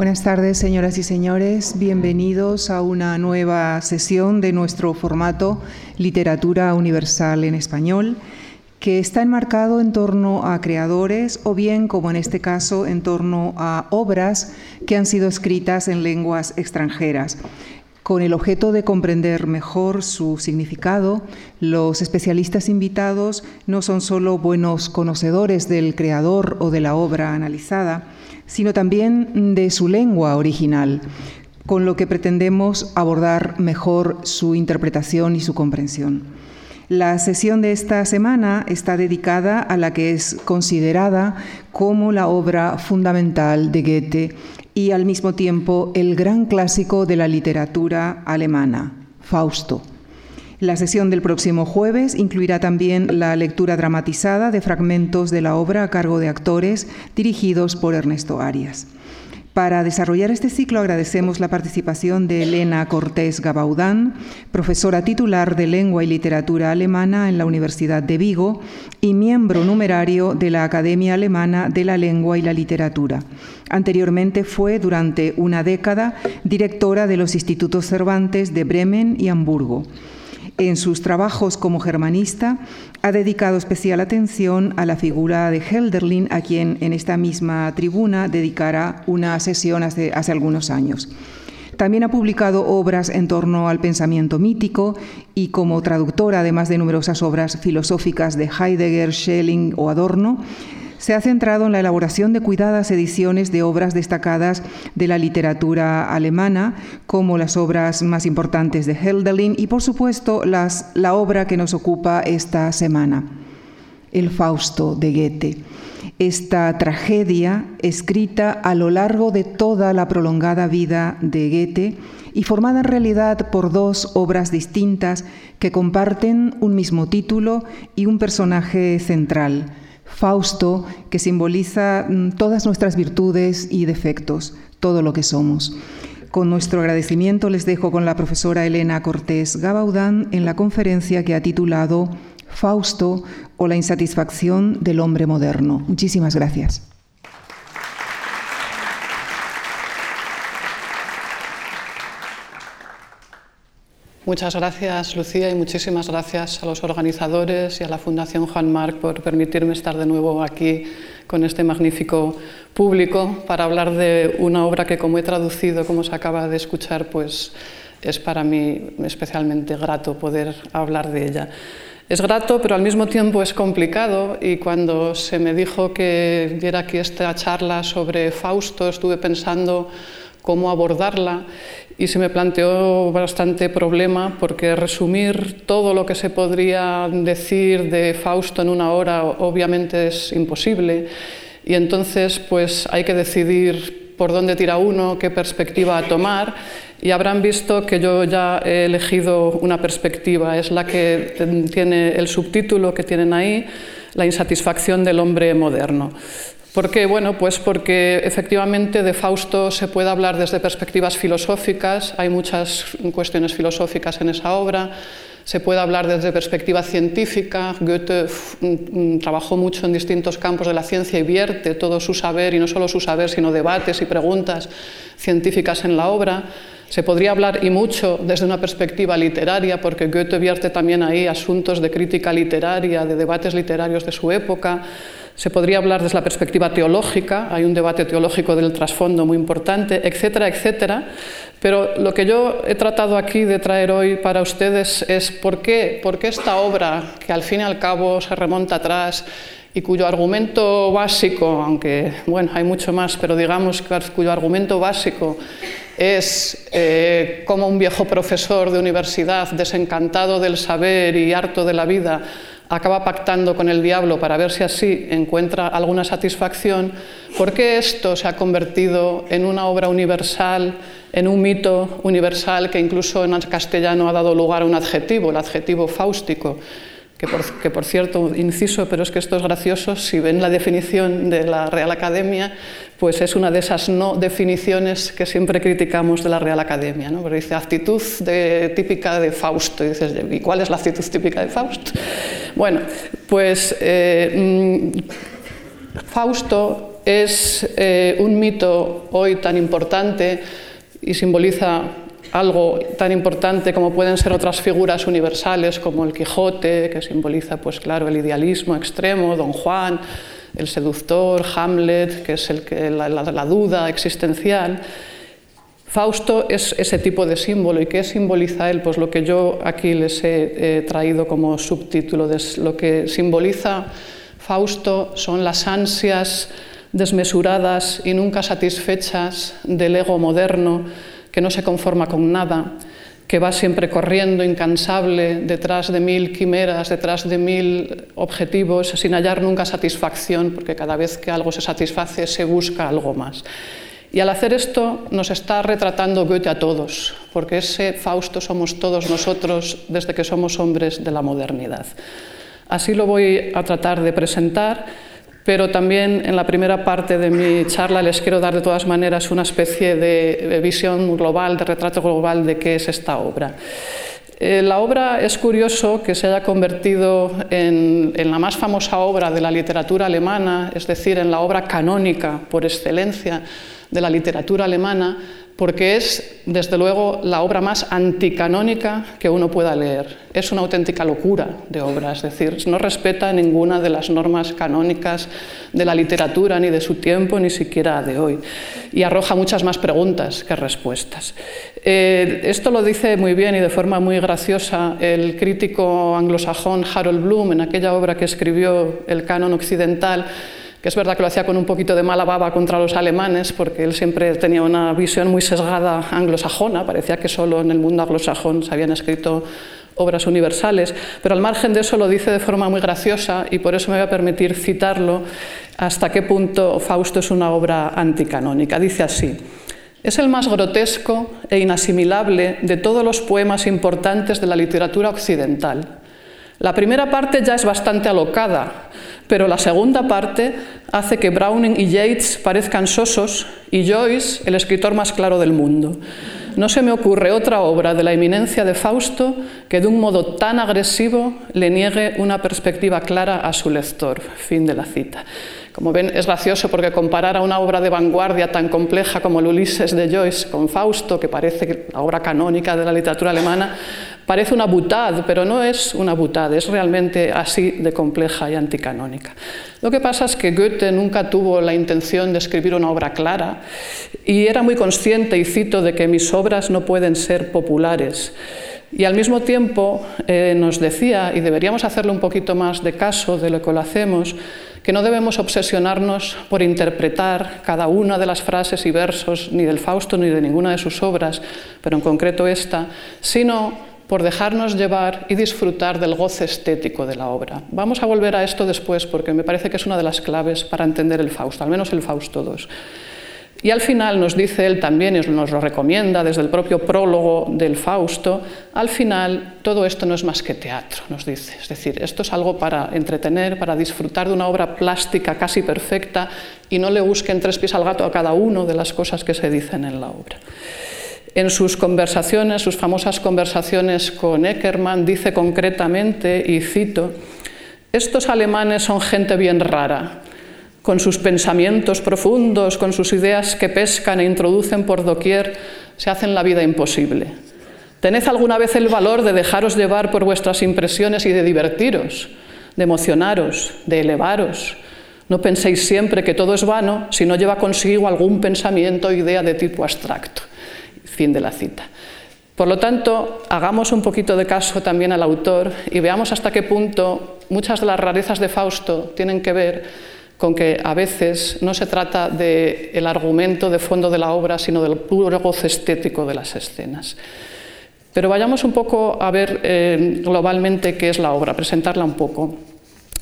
Buenas tardes, señoras y señores. Bienvenidos a una nueva sesión de nuestro formato Literatura Universal en Español, que está enmarcado en torno a creadores o bien, como en este caso, en torno a obras que han sido escritas en lenguas extranjeras. Con el objeto de comprender mejor su significado, los especialistas invitados no son solo buenos conocedores del creador o de la obra analizada, sino también de su lengua original, con lo que pretendemos abordar mejor su interpretación y su comprensión. La sesión de esta semana está dedicada a la que es considerada como la obra fundamental de Goethe y al mismo tiempo el gran clásico de la literatura alemana, Fausto. La sesión del próximo jueves incluirá también la lectura dramatizada de fragmentos de la obra a cargo de actores dirigidos por Ernesto Arias. Para desarrollar este ciclo agradecemos la participación de Elena Cortés Gabaudán, profesora titular de Lengua y Literatura Alemana en la Universidad de Vigo y miembro numerario de la Academia Alemana de la Lengua y la Literatura. Anteriormente fue, durante una década, directora de los Institutos Cervantes de Bremen y Hamburgo. En sus trabajos como germanista ha dedicado especial atención a la figura de Helderlin, a quien en esta misma tribuna dedicará una sesión hace, hace algunos años. También ha publicado obras en torno al pensamiento mítico y como traductora, además de numerosas obras filosóficas de Heidegger, Schelling o Adorno, se ha centrado en la elaboración de cuidadas ediciones de obras destacadas de la literatura alemana, como las obras más importantes de Hölderlin y, por supuesto, la obra que nos ocupa esta semana, El Fausto de Goethe. Esta tragedia, escrita a lo largo de toda la prolongada vida de Goethe y formada en realidad por dos obras distintas que comparten un mismo título y un personaje central, Fausto, que simboliza mm, todas nuestras virtudes y defectos, todo lo que somos. Con nuestro agradecimiento les dejo con la profesora Elena Cortés Gabaudán en la conferencia que ha titulado Fausto o la insatisfacción del hombre moderno. Muchísimas gracias. Muchas gracias, Lucía, y muchísimas gracias a los organizadores y a la Fundación Juan Marc por permitirme estar de nuevo aquí con este magnífico público para hablar de una obra que, como he traducido, como se acaba de escuchar, pues es para mí especialmente grato poder hablar de ella. Es grato, pero al mismo tiempo es complicado y cuando se me dijo que diera aquí esta charla sobre Fausto, estuve pensando cómo abordarla y se me planteó bastante problema porque resumir todo lo que se podría decir de Fausto en una hora obviamente es imposible. Y entonces pues hay que decidir por dónde tira uno, qué perspectiva tomar. Y habrán visto que yo ya he elegido una perspectiva, es la que tiene el subtítulo que tienen ahí, la insatisfacción del hombre moderno. ¿Por qué? Bueno, pues porque efectivamente de Fausto se puede hablar desde perspectivas filosóficas, hay muchas cuestiones filosóficas en esa obra, se puede hablar desde perspectiva científica, Goethe mm, trabajó mucho en distintos campos de la ciencia y vierte todo su saber, y no solo su saber, sino debates y preguntas científicas en la obra. Se podría hablar y mucho desde una perspectiva literaria, porque Goethe vierte también ahí asuntos de crítica literaria, de debates literarios de su época. Se podría hablar desde la perspectiva teológica, hay un debate teológico del trasfondo muy importante, etcétera, etcétera. Pero lo que yo he tratado aquí de traer hoy para ustedes es por qué, por qué esta obra, que al fin y al cabo se remonta atrás y cuyo argumento básico, aunque bueno, hay mucho más, pero digamos cuyo argumento básico es eh, como un viejo profesor de universidad desencantado del saber y harto de la vida acaba pactando con el diablo para ver si así encuentra alguna satisfacción, ¿por qué esto se ha convertido en una obra universal, en un mito universal que incluso en castellano ha dado lugar a un adjetivo, el adjetivo fáustico? Que por, cierto, inciso, pero es que esto es gracioso, si ven la definición de la Real Academia, pues es una de esas no definiciones que siempre criticamos de la Real Academia, ¿no? Pero dice actitud típica de Fausto, y dices, ¿y cuál es la actitud típica de Fausto? Bueno, pues eh, mm, Fausto es eh, un mito hoy tan importante y simboliza algo tan importante como pueden ser otras figuras universales como el Quijote, que simboliza, pues claro, el idealismo extremo, Don Juan, el seductor, Hamlet, que es el que, la, duda existencial. Fausto es ese tipo de símbolo. ¿Y qué simboliza él? Pues lo que yo aquí les he traído como subtítulo. De lo que simboliza Fausto son las ansias desmesuradas y nunca satisfechas del ego moderno que no se conforma con nada, que va siempre corriendo incansable detrás de mil quimeras, detrás de mil objetivos, sin hallar nunca satisfacción, porque cada vez que algo se satisface se busca algo más. Y al hacer esto nos está retratando Goethe a todos, porque ese Fausto somos todos nosotros desde que somos hombres de la modernidad. Así lo voy a tratar de presentar pero también en la primera parte de mi charla les quiero dar de todas maneras una especie de visión global, de retrato global de qué es esta obra. Eh, la obra es curioso que se haya convertido en, en, la más famosa obra de la literatura alemana, es decir, en la obra canónica por excelencia de la literatura alemana, porque es, desde luego, la obra más anticanónica que uno pueda leer. Es una auténtica locura de obra, es decir, no respeta ninguna de las normas canónicas de la literatura, ni de su tiempo, ni siquiera de hoy, y arroja muchas más preguntas que respuestas. Eh, esto lo dice muy bien y de forma muy graciosa el crítico anglosajón Harold Bloom en aquella obra que escribió El canon occidental, que es verdad que lo hacía con un poquito de mala baba contra los alemanes, porque él siempre tenía una visión muy sesgada anglosajona, parecía que solo en el mundo anglosajón se habían escrito obras universales, pero al margen de eso lo dice de forma muy graciosa y por eso me voy a permitir citarlo hasta qué punto Fausto es una obra anticanónica. Dice así, es el más grotesco e inasimilable de todos los poemas importantes de la literatura occidental. La primera parte ya es bastante alocada, pero la segunda parte hace que Browning y Yates parezcan sosos y Joyce el escritor más claro del mundo. No se me ocurre otra obra de la eminencia de Fausto que de un modo tan agresivo le niegue una perspectiva clara a su lector. Fin de la cita. Como ven, es gracioso porque comparar a una obra de vanguardia tan compleja como el Ulises de Joyce con Fausto, que parece la obra canónica de la literatura alemana, parece una butad, pero no es una butad, es realmente así de compleja y anticanónica. Lo que pasa es que Goethe nunca tuvo la intención de escribir una obra clara y era muy consciente, y cito, de que mis obras no pueden ser populares. Y al mismo tiempo eh, nos decía, y deberíamos hacerle un poquito más de caso de lo que lo hacemos, que no debemos obsesionarnos por interpretar cada una de las frases y versos ni del Fausto ni de ninguna de sus obras, pero en concreto esta, sino por dejarnos llevar y disfrutar del goce estético de la obra. Vamos a volver a esto después porque me parece que es una de las claves para entender el Fausto, al menos el Fausto II. Y al final nos dice él también, y nos lo recomienda desde el propio prólogo del Fausto, al final todo esto no es más que teatro, nos dice. Es decir, esto es algo para entretener, para disfrutar de una obra plástica casi perfecta y no le busquen tres pies al gato a cada uno de las cosas que se dicen en la obra. En sus conversaciones, sus famosas conversaciones con Eckermann, dice concretamente, y cito, estos alemanes son gente bien rara con sus pensamientos profundos, con sus ideas que pescan e introducen por doquier, se hacen la vida imposible. Tened alguna vez el valor de dejaros llevar por vuestras impresiones y de divertiros, de emocionaros, de elevaros. No penséis siempre que todo es vano si no lleva consigo algún pensamiento o idea de tipo abstracto. Fin de la cita. Por lo tanto, hagamos un poquito de caso también al autor y veamos hasta qué punto muchas de las rarezas de Fausto tienen que ver con que a veces no se trata del argumento de fondo de la obra, sino del puro goce estético de las escenas. Pero vayamos un poco a ver eh, globalmente qué es la obra, presentarla un poco.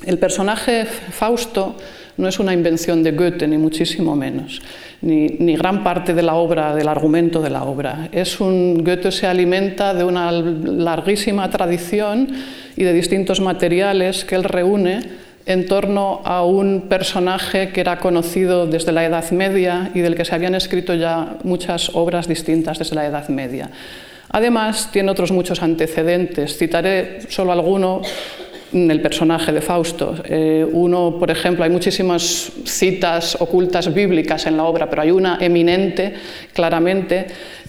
El personaje Fausto no es una invención de Goethe, ni muchísimo menos, ni, ni, gran parte de la obra, del argumento de la obra. Es un, Goethe se alimenta de una larguísima tradición y de distintos materiales que él reúne en torno a un personaje que era conocido desde la Edad Media y del que se habían escrito ya muchas obras distintas desde la Edad Media. Además, tiene otros muchos antecedentes. Citaré solo alguno el personaje de Fausto. Eh, uno, por ejemplo, hay muchísimas citas ocultas bíblicas en la obra, pero hay una eminente, claramente,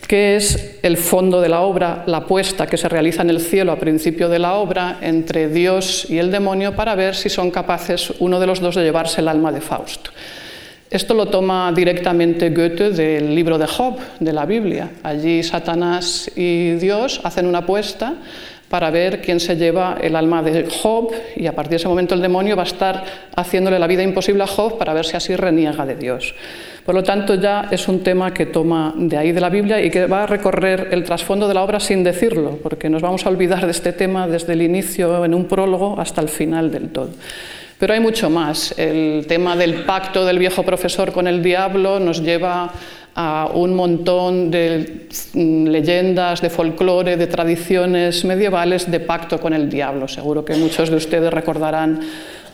que es el fondo de la obra, la apuesta que se realiza en el cielo a principio de la obra entre Dios y el demonio para ver si son capaces uno de los dos de llevarse el alma de Fausto. Esto lo toma directamente Goethe del libro de Job, de la Biblia. Allí Satanás y Dios hacen una apuesta para ver quién se lleva el alma de Job y a partir de ese momento el demonio va a estar haciéndole la vida imposible a Job para ver si así reniega de Dios. Por lo tanto, ya es un tema que toma de ahí de la Biblia y que va a recorrer el trasfondo de la obra sin decirlo, porque nos vamos a olvidar de este tema desde el inicio en un prólogo hasta el final del todo. Pero hay mucho más. El tema del pacto del viejo profesor con el diablo nos lleva a un montón de mm, leyendas, de folclore, de tradiciones medievales de pacto con el diablo. Seguro que muchos de ustedes recordarán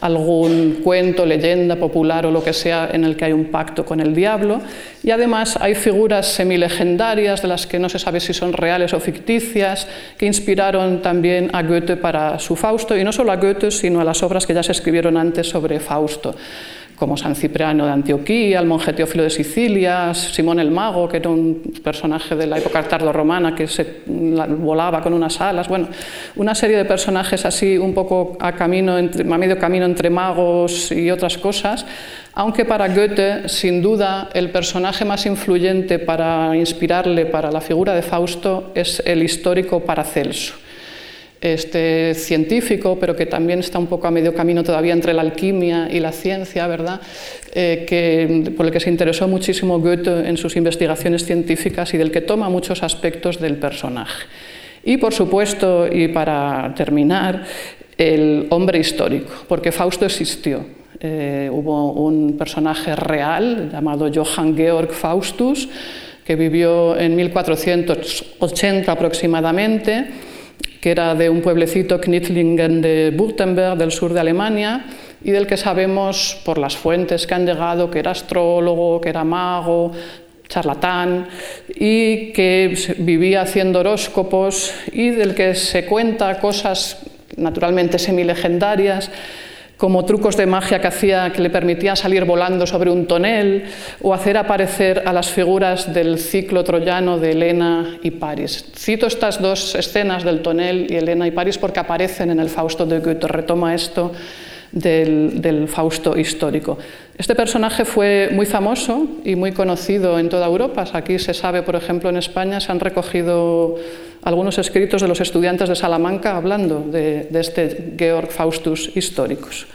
algún cuento, leyenda popular o lo que sea en el que hay un pacto con el diablo. Y además hay figuras semilegendarias de las que no se sabe si son reales o ficticias, que inspiraron también a Goethe para su Fausto, y no solo a Goethe, sino a las obras que ya se escribieron antes sobre Fausto como San Cipriano de Antioquía, el monje Teófilo de Sicilia, Simón el Mago, que era un personaje de la época tardo-romana que se volaba con unas alas, bueno, una serie de personajes así un poco a, camino, a medio camino entre magos y otras cosas, aunque para Goethe, sin duda, el personaje más influyente para inspirarle para la figura de Fausto es el histórico Paracelso este, científico, pero que también está un poco a medio camino todavía entre la alquimia y la ciencia, ¿verdad? Eh, que, por el que se interesó muchísimo Goethe en sus investigaciones científicas y del que toma muchos aspectos del personaje. Y, por supuesto, y para terminar, el hombre histórico, porque Fausto existió. Eh, hubo un personaje real llamado Johann Georg Faustus, que vivió en 1480 aproximadamente que era de un pueblecito Knittlingen de Württemberg, del sur de Alemania, y del que sabemos por las fuentes que han llegado que era astrólogo, que era mago, charlatán, y que vivía haciendo horóscopos, y del que se cuenta cosas naturalmente semilegendarias, como trucos de magia que hacía que le permitía salir volando sobre un tonel o hacer aparecer a las figuras del ciclo troyano de Helena y París. Cito estas dos escenas del tonel y Helena y París porque aparecen en el Fausto de Goethe, retoma esto del, Fausto histórico. Este personaje fue muy famoso y muy conocido en toda Europa. Aquí se sabe, por ejemplo, en España se han recogido algunos escritos de los estudiantes de Salamanca hablando de, este Georg Faustus históricos.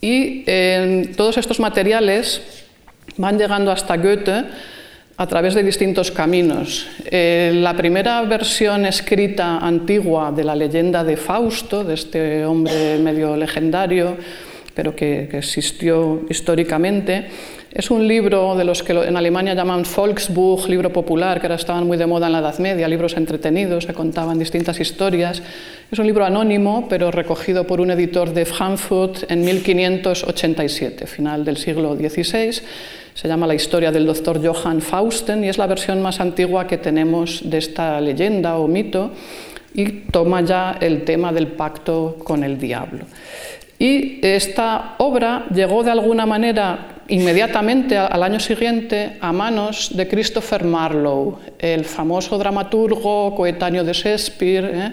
Y en todos estos materiales van llegando hasta Goethe a través de distintos caminos. Eh, la primera versión escrita antigua de la leyenda de Fausto, de este hombre medio legendario, pero que, existió históricamente, es un libro de los que en Alemania llaman Volksbuch, libro popular, que ahora estaban muy de moda en la Edad Media, libros entretenidos, se contaban distintas historias. Es un libro anónimo, pero recogido por un editor de Frankfurt en 1587, final del siglo XVI se llama La historia del doctor Johann Fausten y es la versión más antigua que tenemos de esta leyenda o mito y toma ya el tema del pacto con el diablo. Y esta obra llegó de alguna manera inmediatamente al año siguiente a manos de Christopher Marlowe, el famoso dramaturgo coetáneo de Shakespeare, ¿eh?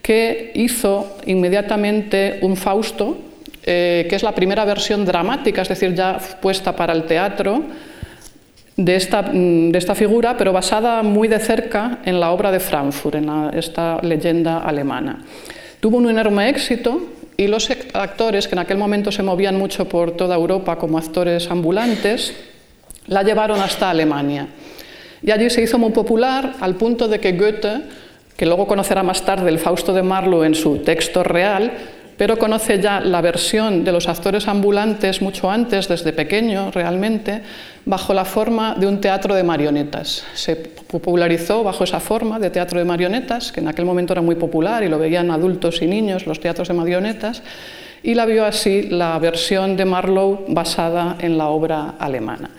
que hizo inmediatamente un Fausto eh, que es la primera versión dramática, es decir, ya puesta para el teatro, de esta, mm, de esta figura, pero basada muy de cerca en la obra de Frankfurt, en esta leyenda alemana. Tuvo un enorme éxito y los actores, que en aquel momento se movían mucho por toda Europa como actores ambulantes, la llevaron hasta Alemania. Y allí se hizo muy popular al punto de que Goethe, que luego conocerá más tarde el Fausto de Marlowe en su texto real, pero conoce ya la versión de los actores ambulantes mucho antes, desde pequeño realmente, bajo la forma de un teatro de marionetas. Se popularizó bajo esa forma de teatro de marionetas, que en aquel momento era muy popular y lo veían adultos y niños, los teatros de marionetas, y la vio así la versión de Marlowe basada en la obra alemana.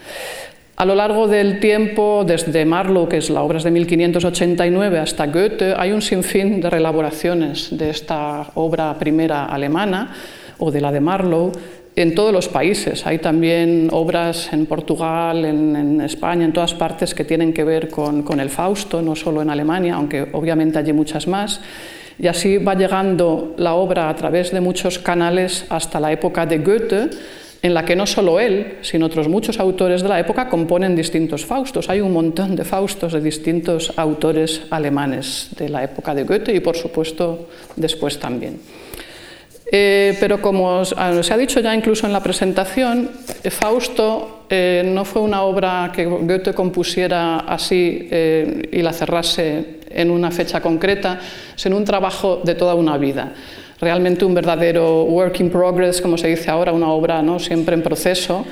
A lo largo del tiempo, desde Marlowe, que es la obra de 1589, hasta Goethe, hay un sinfín de relaboraciones de esta obra primera alemana o de la de Marlowe en todos los países. Hay también obras en Portugal, en, España, en todas partes que tienen que ver con, con, el Fausto, no solo en Alemania, aunque obviamente hay muchas más. Y así va llegando la obra a través de muchos canales hasta la época de Goethe, en la que no solo él, sino otros muchos autores de la época componen distintos Faustos. Hay un montón de Faustos de distintos autores alemanes de la época de Goethe y, por supuesto, después también. Eh, pero como ah, se ha dicho ya incluso en la presentación, eh, Fausto eh, no fue una obra que Goethe compusiera así y la cerrase en una fecha concreta, sino un trabajo de toda una vida realmente un verdadero work in progress, como se dice ahora, una obra ¿no? siempre en proceso,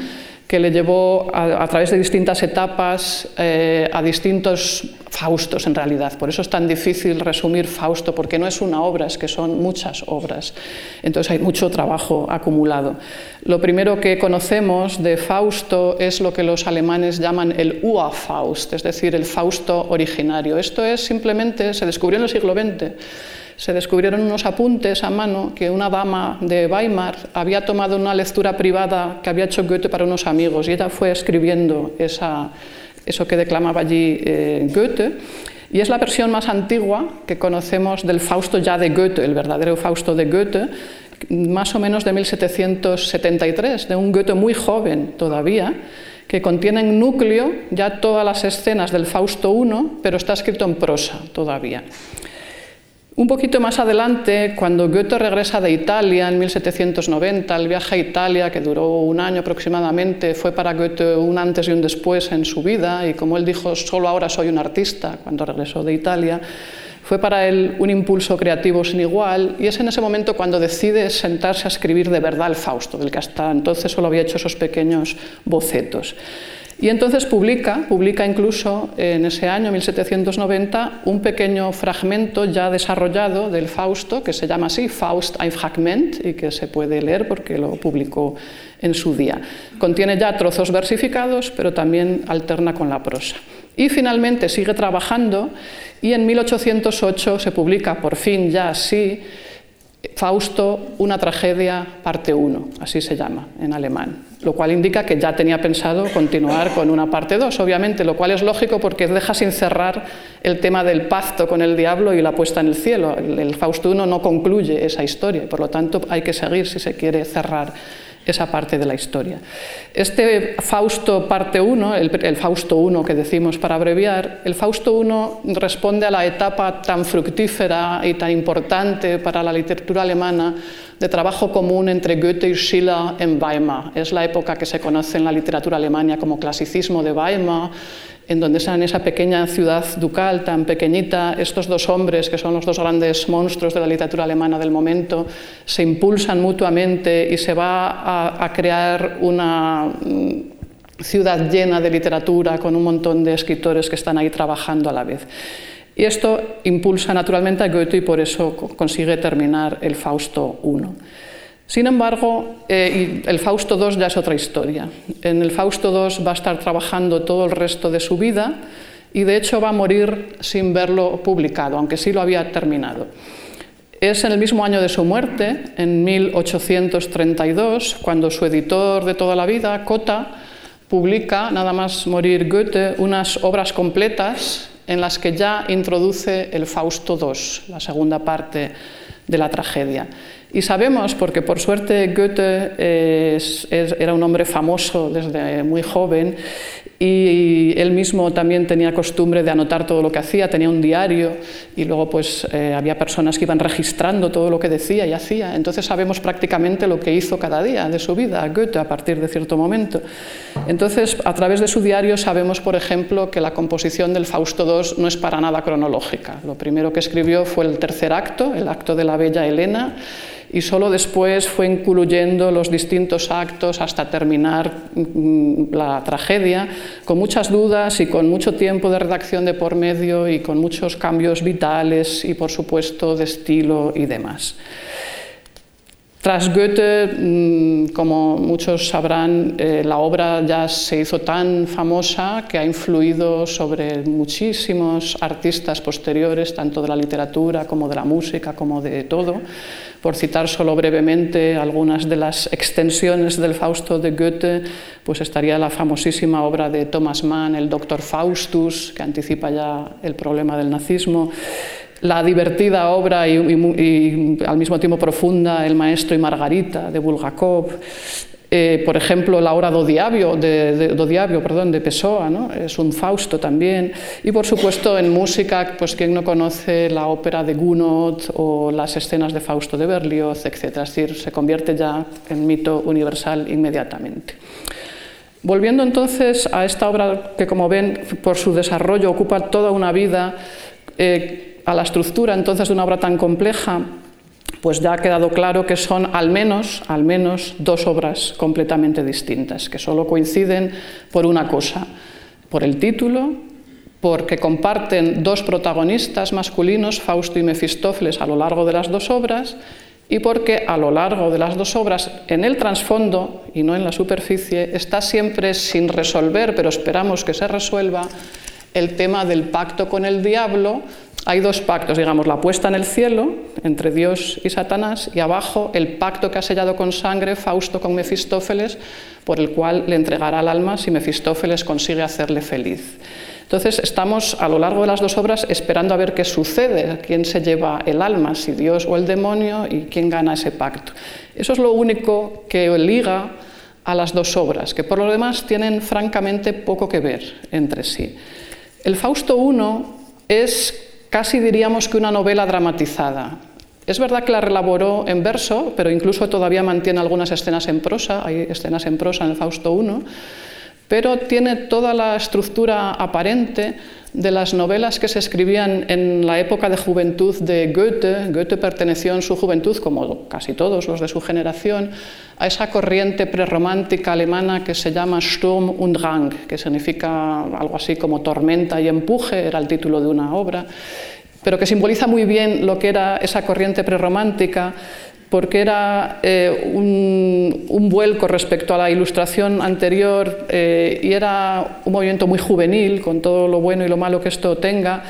que le llevó a, través de distintas etapas eh, a distintos Faustos en realidad. Por eso es tan difícil resumir Fausto, porque no es una obra, es que son muchas obras. Entonces hay mucho trabajo acumulado. Lo primero que conocemos de Fausto es lo que los alemanes llaman el Urfaust, es decir, el Fausto originario. Esto es simplemente, se descubrió en el siglo XX se descubrieron unos apuntes a mano que una dama de Weimar había tomado una lectura privada que había hecho Goethe para unos amigos y ella fue escribiendo eso que declamaba allí eh, Goethe. Y es la versión más antigua que conocemos del Fausto ya de Goethe, el verdadero Fausto de Goethe, más o menos de 1773, de un Goethe muy joven todavía, que contiene en núcleo ya todas las escenas del Fausto I, pero está escrito en prosa todavía. Un poquito más adelante, cuando Goethe regresa de Italia en 1790, el viaje a Italia, que duró un año aproximadamente, fue para Goethe un antes y un después en su vida, y como él dijo, solo ahora soy un artista, cuando regresó de Italia, fue para él un impulso creativo sin igual, y es en ese momento cuando decide sentarse a escribir de verdad el Fausto, del que hasta entonces solo había hecho esos pequeños bocetos. Y entonces publica, publica incluso en ese año 1790 un pequeño fragmento ya desarrollado del Fausto que se llama así Faust ein Fragment y que se puede leer porque lo publicó en su día. Contiene ya trozos versificados, pero también alterna con la prosa. Y finalmente sigue trabajando y en 1808 se publica por fin ya así Fausto, una tragedia, parte 1, así se llama en alemán, lo cual indica que ya tenía pensado continuar con una parte 2, obviamente, lo cual es lógico porque deja sin cerrar el tema del pacto con el diablo y la puesta en el cielo. El, Fausto 1 no concluye esa historia por lo tanto hay que seguir si se quiere cerrar esa parte de la historia. Este Fausto parte 1, el, Fausto 1 que decimos para abreviar, el Fausto 1 responde a la etapa tan fructífera y tan importante para la literatura alemana de trabajo común entre Goethe y Schiller en Weimar. Es la época que se conoce en la literatura alemana como clasicismo de Weimar, en donde en esa pequeña ciudad ducal tan pequeñita, estos dos hombres, que son los dos grandes monstruos de la literatura alemana del momento, se impulsan mutuamente y se va a, crear una mm, ciudad llena de literatura con un montón de escritores que están ahí trabajando a la vez. Y esto impulsa naturalmente a Goethe y por eso consigue terminar el Fausto I. Sin embargo, eh, el Fausto II ya es otra historia. En el Fausto II va a estar trabajando todo el resto de su vida y de hecho va a morir sin verlo publicado, aunque sí lo había terminado. Es en el mismo año de su muerte, en 1832, cuando su editor de toda la vida, Cota, publica, nada más morir Goethe, unas obras completas en las que ya introduce el Fausto II, la segunda parte de la tragedia. Y sabemos, porque por suerte Goethe era un hombre famoso desde muy joven y él mismo también tenía costumbre de anotar todo lo que hacía, tenía un diario y luego pues eh, había personas que iban registrando todo lo que decía y hacía. Entonces sabemos prácticamente lo que hizo cada día de su vida Goethe a partir de cierto momento. Entonces a través de su diario sabemos, por ejemplo, que la composición del Fausto II no es para nada cronológica. Lo primero que escribió fue el tercer acto, el acto de la bella Helena y solo después fue incluyendo los distintos actos hasta terminar mm, la tragedia, con muchas dudas y con mucho tiempo de redacción de por medio y con muchos cambios vitales y por supuesto de estilo y demás. Tras Goethe, mm, como muchos sabrán, eh, la obra ya se hizo tan famosa que ha influido sobre muchísimos artistas posteriores, tanto de la literatura como de la música, como de todo. Por citar solo brevemente algunas de las extensiones del Fausto de Goethe, pues estaría la famosísima obra de Thomas Mann, El Doctor Faustus, que anticipa ya el problema del nazismo. La divertida obra y, al mismo tiempo profunda El maestro y Margarita de Bulgakov, eh, por ejemplo, la obra do Diablo de, de, perdón, de Pessoa, es un Fausto también. Y por supuesto en música, pues quien no conoce la ópera de Gounod o las escenas de Fausto de Berlioz, etc. Es decir, se convierte ya en mito universal inmediatamente. Volviendo entonces a esta obra que, como ven, por su desarrollo ocupa toda una vida, eh, a la estructura entonces de una obra tan compleja, pues ya ha quedado claro que son al menos, al menos dos obras completamente distintas, que solo coinciden por una cosa, por el título, porque comparten dos protagonistas masculinos, Fausto y Mefistófeles, a lo largo de las dos obras, y porque a lo largo de las dos obras, en el trasfondo y no en la superficie, está siempre sin resolver, pero esperamos que se resuelva, el tema del pacto con el diablo, hay dos pactos, digamos, la puesta en el cielo entre Dios y Satanás y abajo el pacto que ha sellado con sangre Fausto con Mefistófeles, por el cual le entregará el alma si Mefistófeles consigue hacerle feliz. Entonces estamos a lo largo de las dos obras esperando a ver qué sucede, quién se lleva el alma, si Dios o el demonio y quién gana ese pacto. Eso es lo único que liga a las dos obras, que por lo demás tienen francamente poco que ver entre sí. El Fausto I es casi diríamos que una novela dramatizada. Es verdad que la relaboró en verso, pero incluso todavía mantiene algunas escenas en prosa, hay escenas en prosa en el Fausto I, pero tiene toda la estructura aparente de las novelas que se escribían en la época de juventud de Goethe. Goethe perteneció en su juventud, como casi todos los de su generación, a esa corriente prerromántica alemana que se llama Sturm und Drang, que significa algo así como tormenta y empuje, era el título de una obra, pero que simboliza muy bien lo que era esa corriente prerromántica porque era eh, un, vuelco respecto a la ilustración anterior eh, y era un movimiento muy juvenil, con todo lo bueno y lo malo que esto tenga,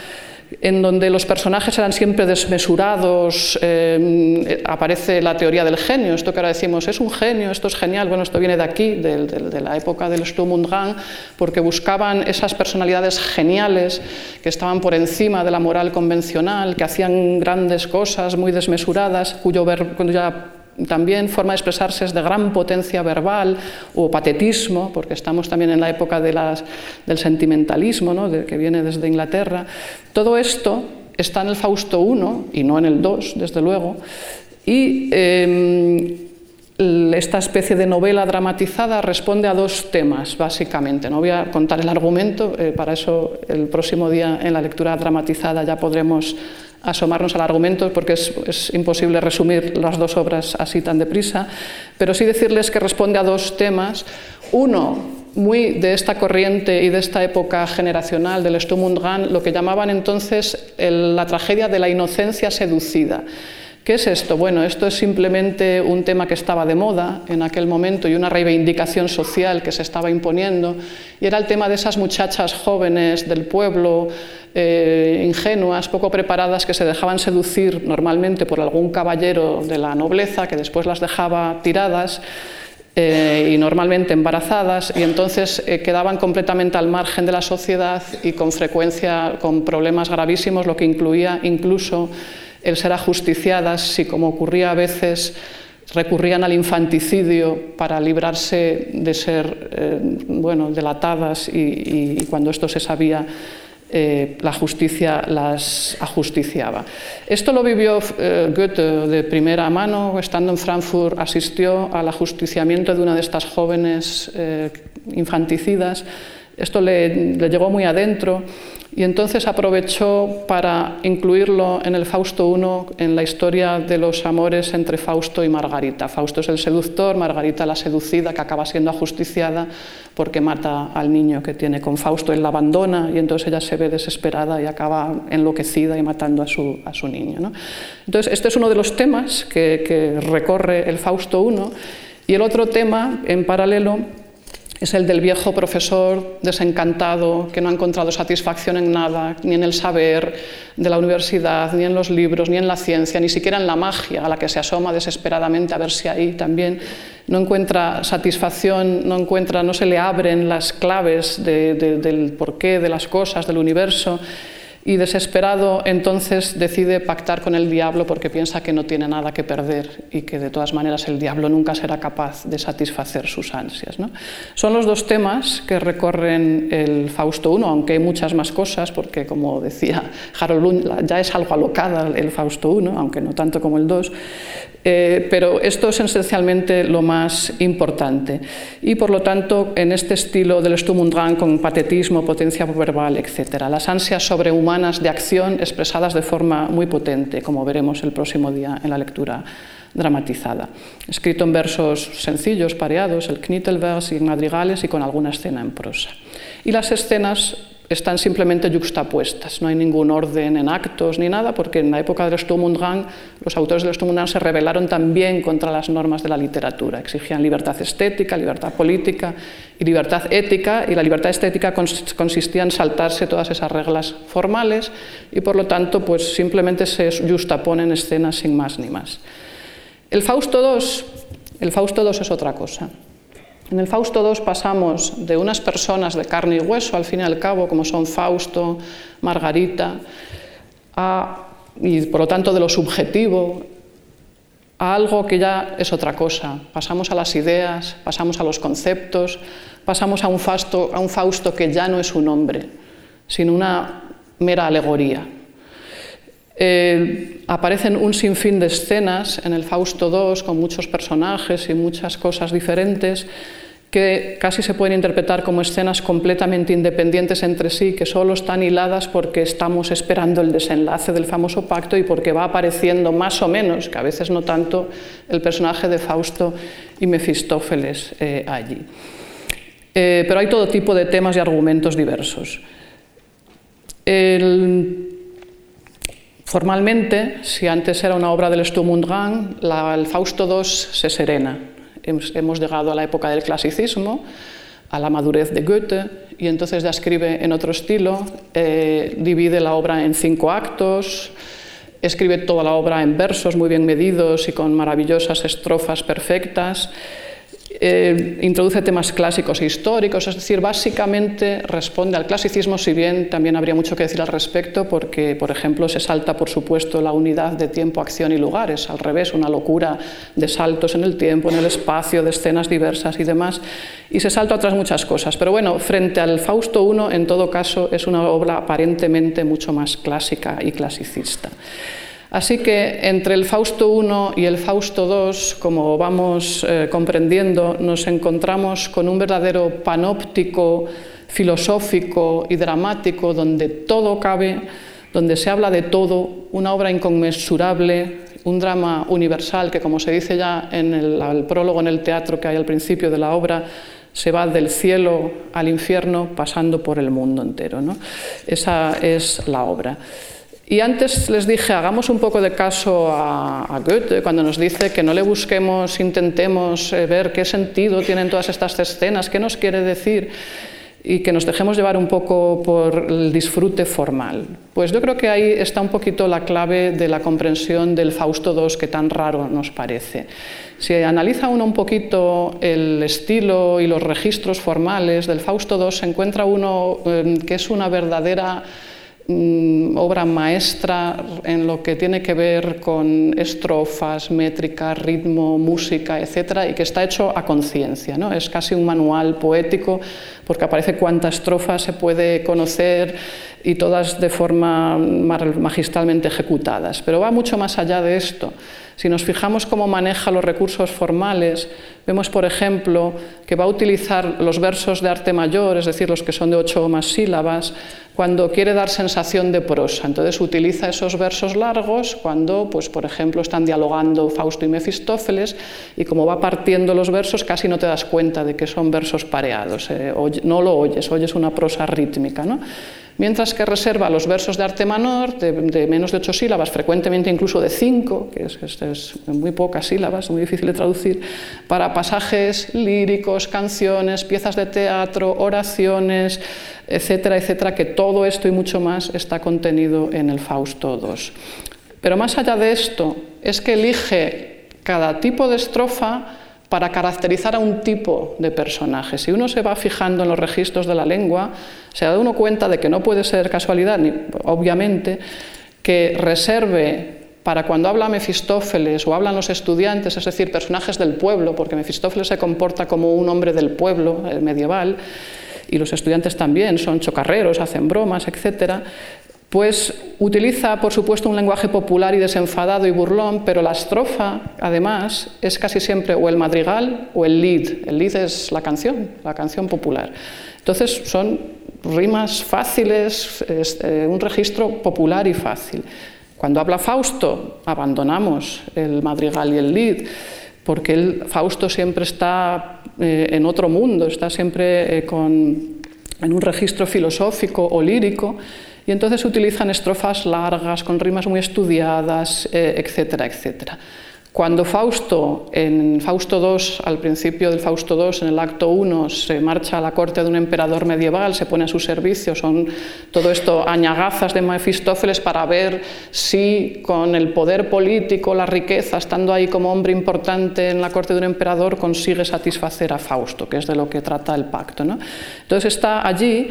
en donde los personajes eran siempre desmesurados, eh, aparece la teoría del genio, esto que ahora decimos es un genio, esto es genial, bueno, esto viene de aquí, de, la época del Sturm und Drang, porque buscaban esas personalidades geniales que estaban por encima de la moral convencional, que hacían grandes cosas muy desmesuradas, cuyo, ya también forma de expresarse es de gran potencia verbal o patetismo, porque estamos también en la época del sentimentalismo, ¿no? que viene desde Inglaterra. Todo esto está en el Fausto I y no en el II, desde luego, y em, esta especie de novela dramatizada responde a dos temas, básicamente. No voy a contar el argumento, eh, para eso el próximo día en la lectura dramatizada ya podremos asomarnos al argumento porque es, imposible resumir las dos obras así tan deprisa, pero sí decirles que responde a dos temas. Uno, muy de esta corriente y de esta época generacional del Sturm und Drang, lo que llamaban entonces la tragedia de la inocencia seducida. ¿Qué es esto? Bueno, esto es simplemente un tema que estaba de moda en aquel momento y una reivindicación social que se estaba imponiendo, y era el tema de esas muchachas jóvenes del pueblo, eh, ingenuas, poco preparadas, que se dejaban seducir normalmente por algún caballero de la nobleza que después las dejaba tiradas. Eh, y normalmente embarazadas, y entonces eh, quedaban completamente al margen de la sociedad y con frecuencia con problemas gravísimos, lo que incluía incluso el ser ajusticiadas si, como ocurría a veces, recurrían al infanticidio para librarse de ser eh, bueno, delatadas y, cuando esto se sabía eh, la justicia las ajusticiaba. Esto lo vivió eh, Goethe de primera mano, estando en Frankfurt asistió al ajusticiamiento de una de estas jóvenes infanticidas Esto le, le llegó muy adentro y entonces aprovechó para incluirlo en el Fausto I, en la historia de los amores entre Fausto y Margarita. Fausto es el seductor, Margarita la seducida, que acaba siendo ajusticiada porque mata al niño que tiene con Fausto, él la abandona y entonces ella se ve desesperada y acaba enloquecida y matando a su, a su niño. Entonces, este es uno de los temas que, que recorre el Fausto I. Y el otro tema, en paralelo, es el del viejo profesor desencantado que no ha encontrado satisfacción en nada, ni en el saber de la universidad, ni en los libros, ni en la ciencia, ni siquiera en la magia a la que se asoma desesperadamente a ver si ahí también. No encuentra satisfacción, no encuentra, no se le abren las claves del porqué de las cosas, del universo y desesperado entonces decide pactar con el diablo porque piensa que no tiene nada que perder y que de todas maneras el diablo nunca será capaz de satisfacer sus ansias. Son los dos temas que recorren el Fausto I, aunque hay muchas más cosas, porque como decía Harold Lund, ya es algo alocada el Fausto I, aunque no tanto como el 2, eh, pero esto es esencialmente lo más importante. Y por lo tanto, en este estilo del Sturm und Drang con patetismo, potencia verbal, etc. Las ansias sobrehumanas de acción expresadas de forma muy potente, como veremos el próximo día en la lectura dramatizada. Escrito en versos sencillos, pareados, el Knittelvers y madrigales y con alguna escena en prosa. Y las escenas están simplemente yuxtapuestas, no hay ningún orden en actos ni nada, porque en la época del Sturm und los autores del Sturm und se rebelaron también contra las normas de la literatura, exigían libertad estética, libertad política y libertad ética, y la libertad estética consistía en saltarse todas esas reglas formales y por lo tanto pues simplemente se yuxtaponen escenas sin más ni más. El Fausto II, el Fausto II es otra cosa. En el Fausto II pasamos de unas personas de carne y hueso, al fin y al cabo, como son Fausto, Margarita, y por lo tanto de lo subjetivo, a algo que ya es otra cosa. Pasamos a las ideas, pasamos a los conceptos, pasamos a un, Fausto, a un Fausto que ya no es un hombre, sino una mera alegoría. Eh, aparecen un sinfín de escenas en el Fausto II con muchos personajes y muchas cosas diferentes que casi se pueden interpretar como escenas completamente independientes entre sí, que solo están hiladas porque estamos esperando el desenlace del famoso pacto y porque va apareciendo más o menos, que a veces no tanto, el personaje de Fausto y Mefistófeles eh, allí. Eh, pero hay todo tipo de temas y argumentos diversos. El, Formalmente, si antes era una obra del Sturm und Drang, el Fausto II se serena. Hemos llegado a la época del clasicismo, a la madurez de Goethe, y entonces ya escribe en otro estilo, eh, divide la obra en cinco actos, escribe toda la obra en versos muy bien medidos y con maravillosas estrofas perfectas. Eh, introduce temas clásicos e históricos, es decir, básicamente responde al clasicismo, si bien también habría mucho que decir al respecto, porque, por ejemplo, se salta, por supuesto, la unidad de tiempo, acción y lugares, al revés, una locura de saltos en el tiempo, en el espacio, de escenas diversas y demás, y se salta otras muchas cosas. Pero bueno, frente al Fausto I, en todo caso, es una obra aparentemente mucho más clásica y clasicista. Así que entre el Fausto I y el Fausto II, como vamos eh, comprendiendo, nos encontramos con un verdadero panóptico filosófico y dramático donde todo cabe, donde se habla de todo, una obra inconmensurable, un drama universal que, como se dice ya en el, prólogo en el teatro que hay al principio de la obra, se va del cielo al infierno pasando por el mundo entero. Esa es la obra. Y antes les dije, hagamos un poco de caso a, Goethe cuando nos dice que no le busquemos, intentemos eh, ver qué sentido tienen todas estas escenas, qué nos quiere decir y que nos dejemos llevar un poco por el disfrute formal. Pues yo creo que ahí está un poquito la clave de la comprensión del Fausto II que tan raro nos parece. Si analiza uno un poquito el estilo y los registros formales del Fausto II, se encuentra uno eh, que es una verdadera Mm, obra maestra en lo que tiene que ver con estrofas, métrica, ritmo, música, etcétera, y que está hecho a conciencia. ¿no? Es casi un manual poético porque aparece cuánta estrofa se puede conocer y todas de forma magistralmente ejecutadas. Pero va mucho más allá de esto. Si nos fijamos cómo maneja los recursos formales, Vemos, por ejemplo, que va a utilizar los versos de arte mayor, es decir, los que son de ocho o más sílabas, cuando quiere dar sensación de prosa. Entonces utiliza esos versos largos cuando, pues, por ejemplo, están dialogando Fausto y Mefistófeles y como va partiendo los versos casi no te das cuenta de que son versos pareados, eh, no lo oyes, oyes una prosa rítmica. ¿no? mientras que reserva los versos de arte menor de, menos de ocho sílabas, frecuentemente incluso de cinco, que es, es, muy pocas sílabas, muy difícil de traducir, para pasajes líricos, canciones, piezas de teatro, oraciones, etcétera, etcétera, que todo esto y mucho más está contenido en el Fausto II. Pero más allá de esto, es que elige cada tipo de estrofa para caracterizar a un tipo de personaje. Si uno se va fijando en los registros de la lengua, se da uno cuenta de que no puede ser casualidad, obviamente, que reserve para cuando habla Mefistófeles o hablan los estudiantes, es decir, personajes del pueblo, porque Mefistófeles se comporta como un hombre del pueblo medieval, y los estudiantes también son chocarreros, hacen bromas, etc., pues utiliza, por supuesto, un lenguaje popular y desenfadado y burlón, pero la estrofa, además, es casi siempre o el madrigal o el lead. El lead es la canción, la canción popular. Entonces son rimas fáciles, eh, un registro popular y fácil. Cuando habla Fausto, abandonamos el madrigal y el lead, porque Fausto siempre está eh, en otro mundo, está siempre eh, con, en un registro filosófico o lírico y entonces utilizan estrofas largas, con rimas muy estudiadas, eh, etcétera, etcétera. Cuando Fausto, en Fausto II, al principio del Fausto II, en el acto 1, se marcha a la corte de un emperador medieval, se pone a su servicio, son todo esto añagazas de Mefistófeles para ver si con el poder político, la riqueza, estando ahí como hombre importante en la corte de un emperador, consigue satisfacer a Fausto, que es de lo que trata el pacto. ¿no? Entonces está allí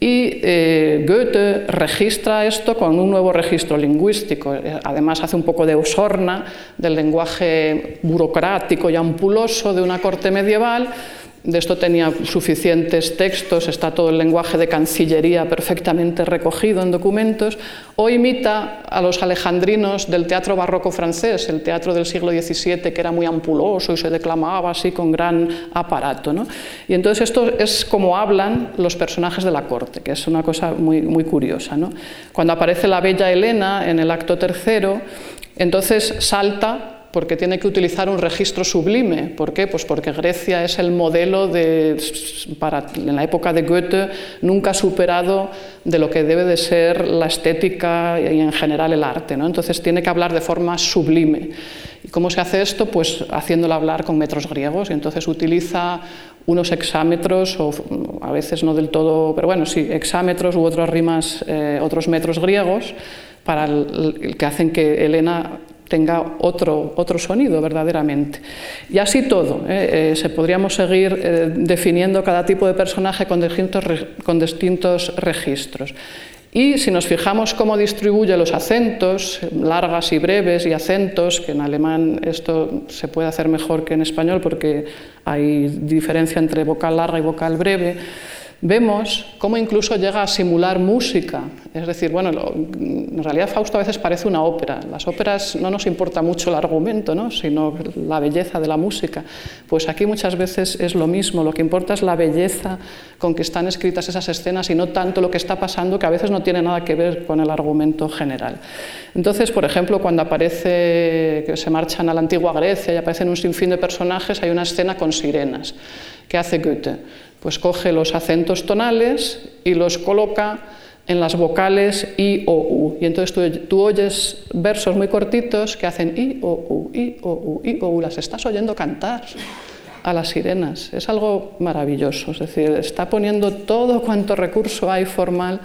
y eh, Goethe registra esto con un nuevo registro lingüístico. Eh, además hace un poco de osorna del lenguaje burocrático y ampuloso de una corte medieval de esto tenía suficientes textos, está todo el lenguaje de cancillería perfectamente recogido en documentos, o imita a los alejandrinos del teatro barroco francés, el teatro del siglo XVII, que era muy ampuloso y se declamaba así con gran aparato. Y entonces esto es como hablan los personajes de la corte, que es una cosa muy, muy curiosa. Cuando aparece la bella Helena en el acto tercero, entonces salta porque tiene que utilizar un registro sublime. ¿Por qué? Pues porque Grecia es el modelo de, para, en la época de Goethe, nunca superado de lo que debe de ser la estética y en general el arte. ¿no? Entonces tiene que hablar de forma sublime. ¿Y cómo se hace esto? Pues haciéndolo hablar con metros griegos. Y entonces utiliza unos hexámetros, o a veces no del todo, pero bueno, sí, hexámetros u otras rimas, eh, otros metros griegos, para el, que hacen que Elena tenga otro, otro sonido verdaderamente. Y así todo, ¿eh? Eh, se podríamos seguir eh, definiendo cada tipo de personaje con distintos, con distintos registros. Y si nos fijamos cómo distribuye los acentos, largas y breves y acentos, que en alemán esto se puede hacer mejor que en español porque hay diferencia entre vocal larga y vocal breve, vemos cómo incluso llega a simular música. Es decir, bueno, en realidad Fausto a veces parece una ópera. Las óperas no nos importa mucho el argumento, ¿no? sino la belleza de la música. Pues aquí muchas veces es lo mismo. Lo que importa es la belleza con que están escritas esas escenas y no tanto lo que está pasando, que a veces no tiene nada que ver con el argumento general. Entonces, por ejemplo, cuando aparece que se marchan a la antigua Grecia y aparecen un sinfín de personajes, hay una escena con sirenas. ¿Qué hace Goethe? Pues coge los acentos tonales y los coloca en las vocales I, O, U. Y entonces tú, oyes versos muy cortitos que hacen I, O, U, I, O, U, I, O, U. Las estás oyendo cantar a las sirenas. Es algo maravilloso. Es decir, está poniendo todo cuanto recurso hay formal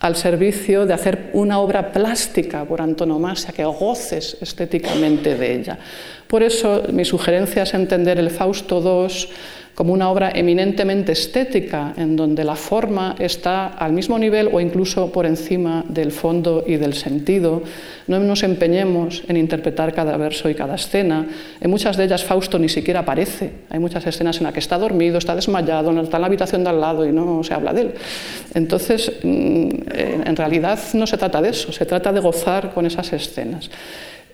al servicio de hacer una obra plástica por antonomasia, que goces estéticamente de ella. Por eso mi sugerencia es entender el Fausto II como una obra eminentemente estética, en donde la forma está al mismo nivel o incluso por encima del fondo y del sentido. No nos empeñemos en interpretar cada verso y cada escena. En muchas de ellas Fausto ni siquiera aparece. Hay muchas escenas en las que está dormido, está desmayado, está en la habitación de al lado y no se habla de él. Entonces, mm, en realidad no se trata de eso, se trata de gozar con esas escenas.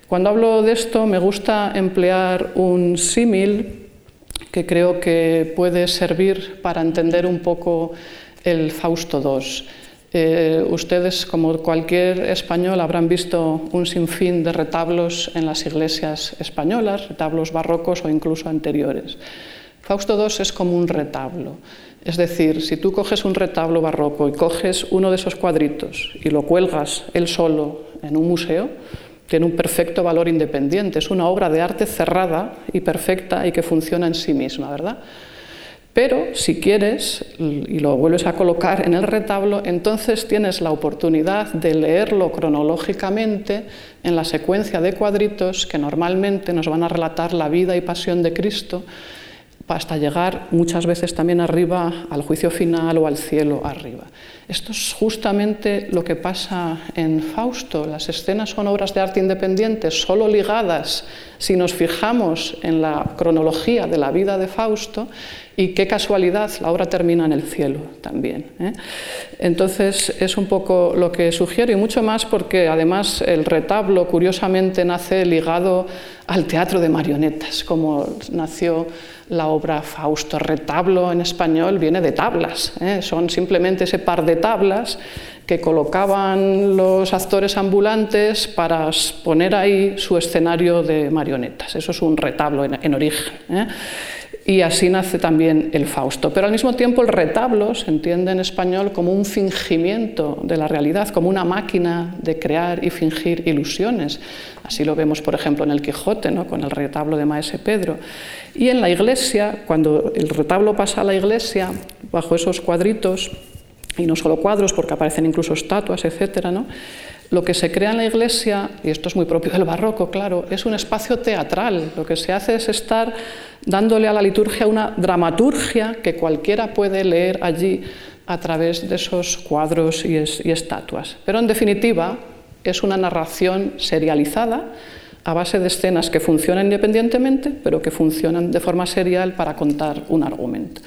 Cuando hablo de esto me gusta emplear un símil que creo que puede servir para entender un poco el Fausto II. Eh, ustedes, como cualquier español, habrán visto un sinfín de retablos en las iglesias españolas, retablos barrocos o incluso anteriores. Fausto II es como un retablo. Es decir, si tú coges un retablo barroco y coges uno de esos cuadritos y lo cuelgas él solo en un museo, tiene un perfecto valor independiente. Es una obra de arte cerrada y perfecta y que funciona en sí misma, ¿verdad? Pero si quieres y lo vuelves a colocar en el retablo, entonces tienes la oportunidad de leerlo cronológicamente en la secuencia de cuadritos que normalmente nos van a relatar la vida y pasión de Cristo hasta llegar muchas veces también arriba al juicio final o al cielo arriba. Esto es justamente lo que pasa en Fausto. Las escenas son obras de arte independientes, solo ligadas si nos fijamos en la cronología de la vida de Fausto y qué casualidad, la obra termina en el cielo también. ¿eh? Entonces es un poco lo que sugiero y mucho más porque además el retablo curiosamente nace ligado al teatro de marionetas, como nació la obra Fausto. Retablo en español viene de tablas, ¿eh? son simplemente ese par de tablas que colocaban los actores ambulantes para poner ahí su escenario de marionetas. Eso es un retablo en, origen. ¿eh? Y así nace también el Fausto. Pero al mismo tiempo el retablo se entiende en español como un fingimiento de la realidad, como una máquina de crear y fingir ilusiones. Así lo vemos, por ejemplo, en el Quijote, ¿no? con el retablo de Maese Pedro. Y en la iglesia, cuando el retablo pasa a la iglesia, bajo esos cuadritos, y no solo cuadros, porque aparecen incluso estatuas, etcétera, ¿no? Lo que se crea en la iglesia, y esto es muy propio del barroco, claro, es un espacio teatral. Lo que se hace es estar dándole a la liturgia una dramaturgia que cualquiera puede leer allí a través de esos cuadros y, y estatuas. Pero en definitiva, es una narración serializada a base de escenas que funcionan independientemente, pero que funcionan de forma serial para contar un argumento.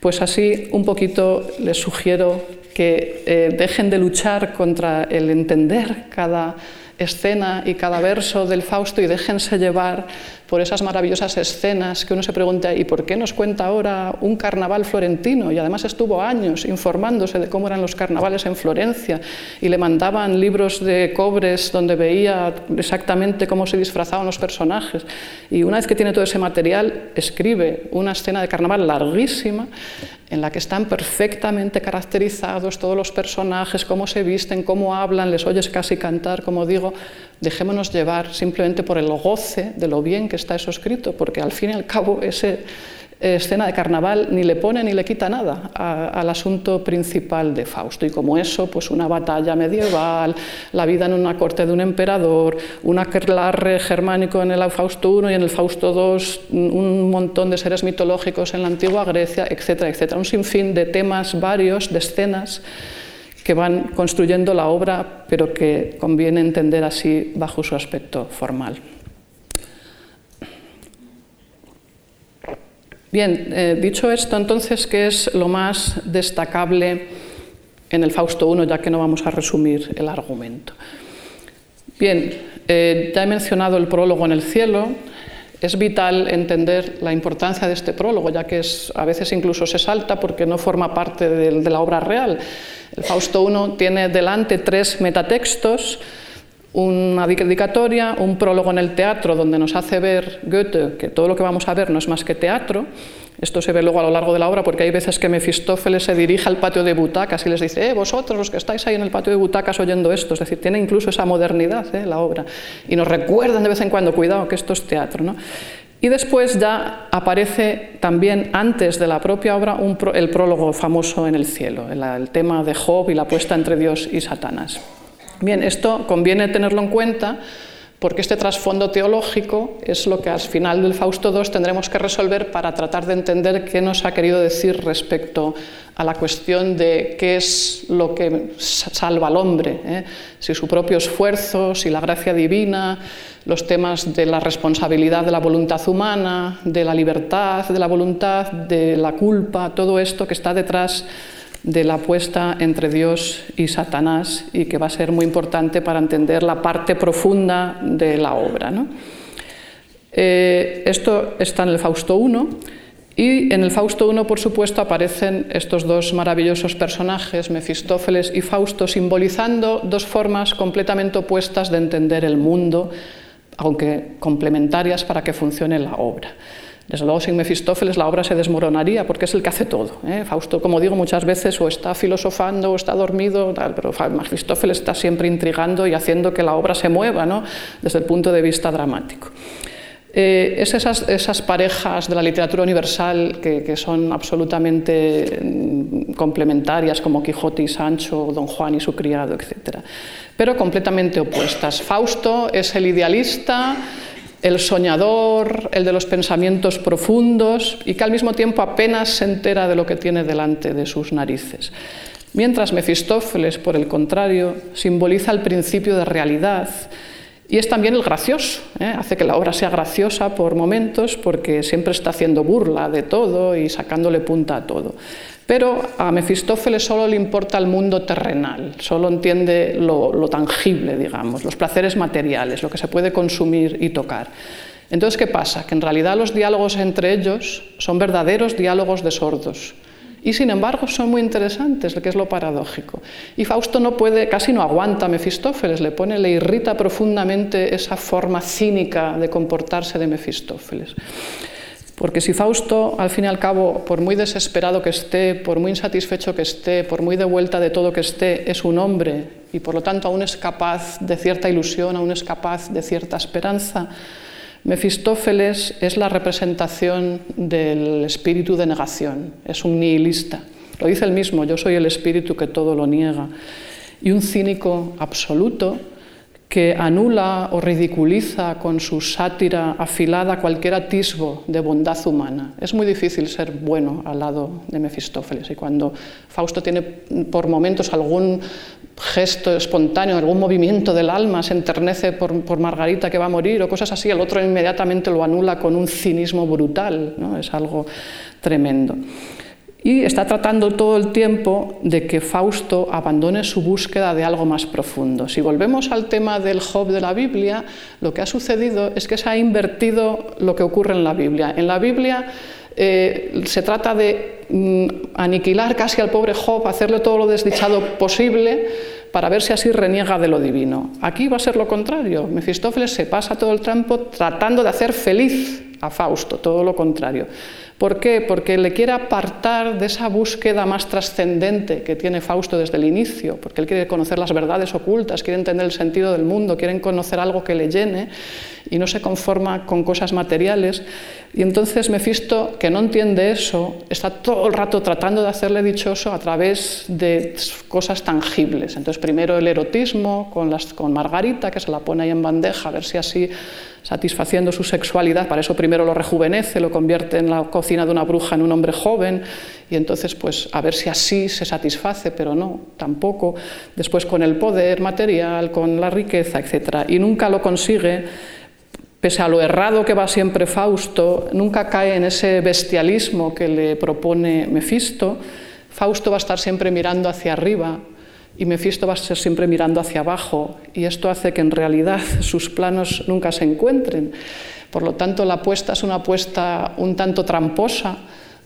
Pues así un poquito les sugiero que eh, dejen de luchar contra el entender cada escena y cada verso del Fausto y déjense llevar por esas maravillosas escenas que uno se pregunta, ¿y por qué nos cuenta ahora un carnaval florentino? Y además estuvo años informándose de cómo eran los carnavales en Florencia y le mandaban libros de cobres donde veía exactamente cómo se disfrazaban los personajes. Y una vez que tiene todo ese material, escribe una escena de carnaval larguísima en la que están perfectamente caracterizados todos los personajes, cómo se visten, cómo hablan, les oyes casi cantar, como digo, dejémonos llevar simplemente por el goce de lo bien que está eso escrito, porque al fin y al cabo esa escena de carnaval ni le pone ni le quita nada al asunto principal de Fausto. Y como eso, pues una batalla medieval, la vida en una corte de un emperador, un aquelarre germánico en el Fausto I y en el Fausto II, un montón de seres mitológicos en la antigua Grecia, etcétera, etcétera. Un sinfín de temas varios, de escenas que van construyendo la obra, pero que conviene entender así bajo su aspecto formal. Bien, eh, dicho esto, entonces, ¿qué es lo más destacable en el Fausto I, ya que no vamos a resumir el argumento? Bien, eh, ya he mencionado el prólogo en el cielo. Es vital entender la importancia de este prólogo, ya que a veces incluso se salta porque no forma parte de la obra real. El Fausto I tiene delante tres metatextos, una dedicatoria, un prólogo en el teatro donde nos hace ver Goethe que todo lo que vamos a ver no es más que teatro. Esto se ve luego a lo largo de la obra porque hay veces que Mefistófeles se dirige al patio de butacas y les dice, eh, vosotros los que estáis ahí en el patio de butacas oyendo esto. Es decir, tiene incluso esa modernidad eh, la obra. Y nos recuerdan de vez en cuando, cuidado, que esto es teatro. ¿no? Y después ya aparece también antes de la propia obra el prólogo famoso en el cielo, el, tema de Job y la puesta entre Dios y Satanás. Bien, esto conviene tenerlo en cuenta porque este trasfondo teológico es lo que al final del Fausto II tendremos que resolver para tratar de entender qué nos ha querido decir respecto a la cuestión de qué es lo que salva al hombre, ¿eh? si su propio esfuerzo, si la gracia divina, los temas de la responsabilidad de la voluntad humana, de la libertad de la voluntad, de la culpa, todo esto que está detrás de la apuesta entre Dios y Satanás y que va a ser muy importante para entender la parte profunda de la obra. Eh, esto está en el Fausto I y en el Fausto I, por supuesto, aparecen estos dos maravillosos personajes, Mefistófeles y Fausto, simbolizando dos formas completamente opuestas de entender el mundo, aunque complementarias para que funcione la obra. Desde luego, sin Mefistófeles la obra se desmoronaría porque es el que hace todo. ¿eh? Fausto, como digo muchas veces, o está filosofando o está dormido, pero Mefistófeles está siempre intrigando y haciendo que la obra se mueva ¿no? desde el punto de vista dramático. Eh, es esas, parejas de la literatura universal que, son absolutamente mm, complementarias, como Quijote y Sancho, Don Juan y su criado, etc. Pero completamente opuestas. Fausto es el idealista, el soñador, el de los pensamientos profundos y que al mismo tiempo apenas se entera de lo que tiene delante de sus narices. Mientras Mefistófeles, por el contrario, simboliza el principio de realidad, y es también el gracioso, ¿eh? hace que la obra sea graciosa por momentos porque siempre está haciendo burla de todo y sacándole punta a todo. Pero a Mefistófeles solo le importa el mundo terrenal, solo entiende lo, tangible, digamos, los placeres materiales, lo que se puede consumir y tocar. Entonces, ¿qué pasa? Que en realidad los diálogos entre ellos son verdaderos diálogos de sordos y sin embargo son muy interesantes, que es lo paradójico. Y Fausto no puede, casi no aguanta a Mefistófeles, le pone, le irrita profundamente esa forma cínica de comportarse de Mefistófeles. Porque si Fausto, al fin y al cabo, por muy desesperado que esté, por muy insatisfecho que esté, por muy de vuelta de todo que esté, es un hombre y por lo tanto aún es capaz de cierta ilusión, aún es capaz de cierta esperanza, Mefistófeles es la representación del espíritu de negación, es un nihilista. Lo dice él mismo, yo soy el espíritu que todo lo niega. Y un cínico absoluto que anula o ridiculiza con su sátira afilada cualquier atisbo de bondad humana. Es muy difícil ser bueno al lado de Mefistófeles y cuando Fausto tiene por momentos algún gesto espontáneo, algún movimiento del alma, se enternece por, Margarita que va a morir o cosas así, el otro inmediatamente lo anula con un cinismo brutal, ¿no? es algo tremendo. Y está tratando todo el tiempo de que Fausto abandone su búsqueda de algo más profundo. Si volvemos al tema del Job de la Biblia, lo que ha sucedido es que se ha invertido lo que ocurre en la Biblia. En la Biblia eh, se trata de mm, aniquilar casi al pobre Job, hacerle todo lo desdichado posible para ver si así reniega de lo divino. Aquí va a ser lo contrario. Mefistófeles se pasa todo el tiempo tratando de hacer feliz a Fausto, todo lo contrario. ¿Por qué? Porque le quiere apartar de esa búsqueda más trascendente que tiene Fausto desde el inicio, porque él quiere conocer las verdades ocultas, quiere entender el sentido del mundo, quiere conocer algo que le llene y no se conforma con cosas materiales. Y entonces Mefisto, que no entiende eso, está todo el rato tratando de hacerle dichoso a través de cosas tangibles. Entonces primero el erotismo con, con Margarita, que se la pone ahí en bandeja, a ver si así satisfaciendo su sexualidad, para eso primero lo rejuvenece, lo convierte en la de una bruja en un hombre joven y entonces pues a ver si así se satisface, pero no, tampoco. Después con el poder material, con la riqueza, etc. Y nunca lo consigue, pese a lo errado que va siempre Fausto, nunca cae en ese bestialismo que le propone Mefisto. Fausto va a estar siempre mirando hacia arriba, y Mefisto va a ser siempre mirando hacia abajo y esto hace que en realidad sus planos nunca se encuentren. Por lo tanto, la apuesta es una apuesta un tanto tramposa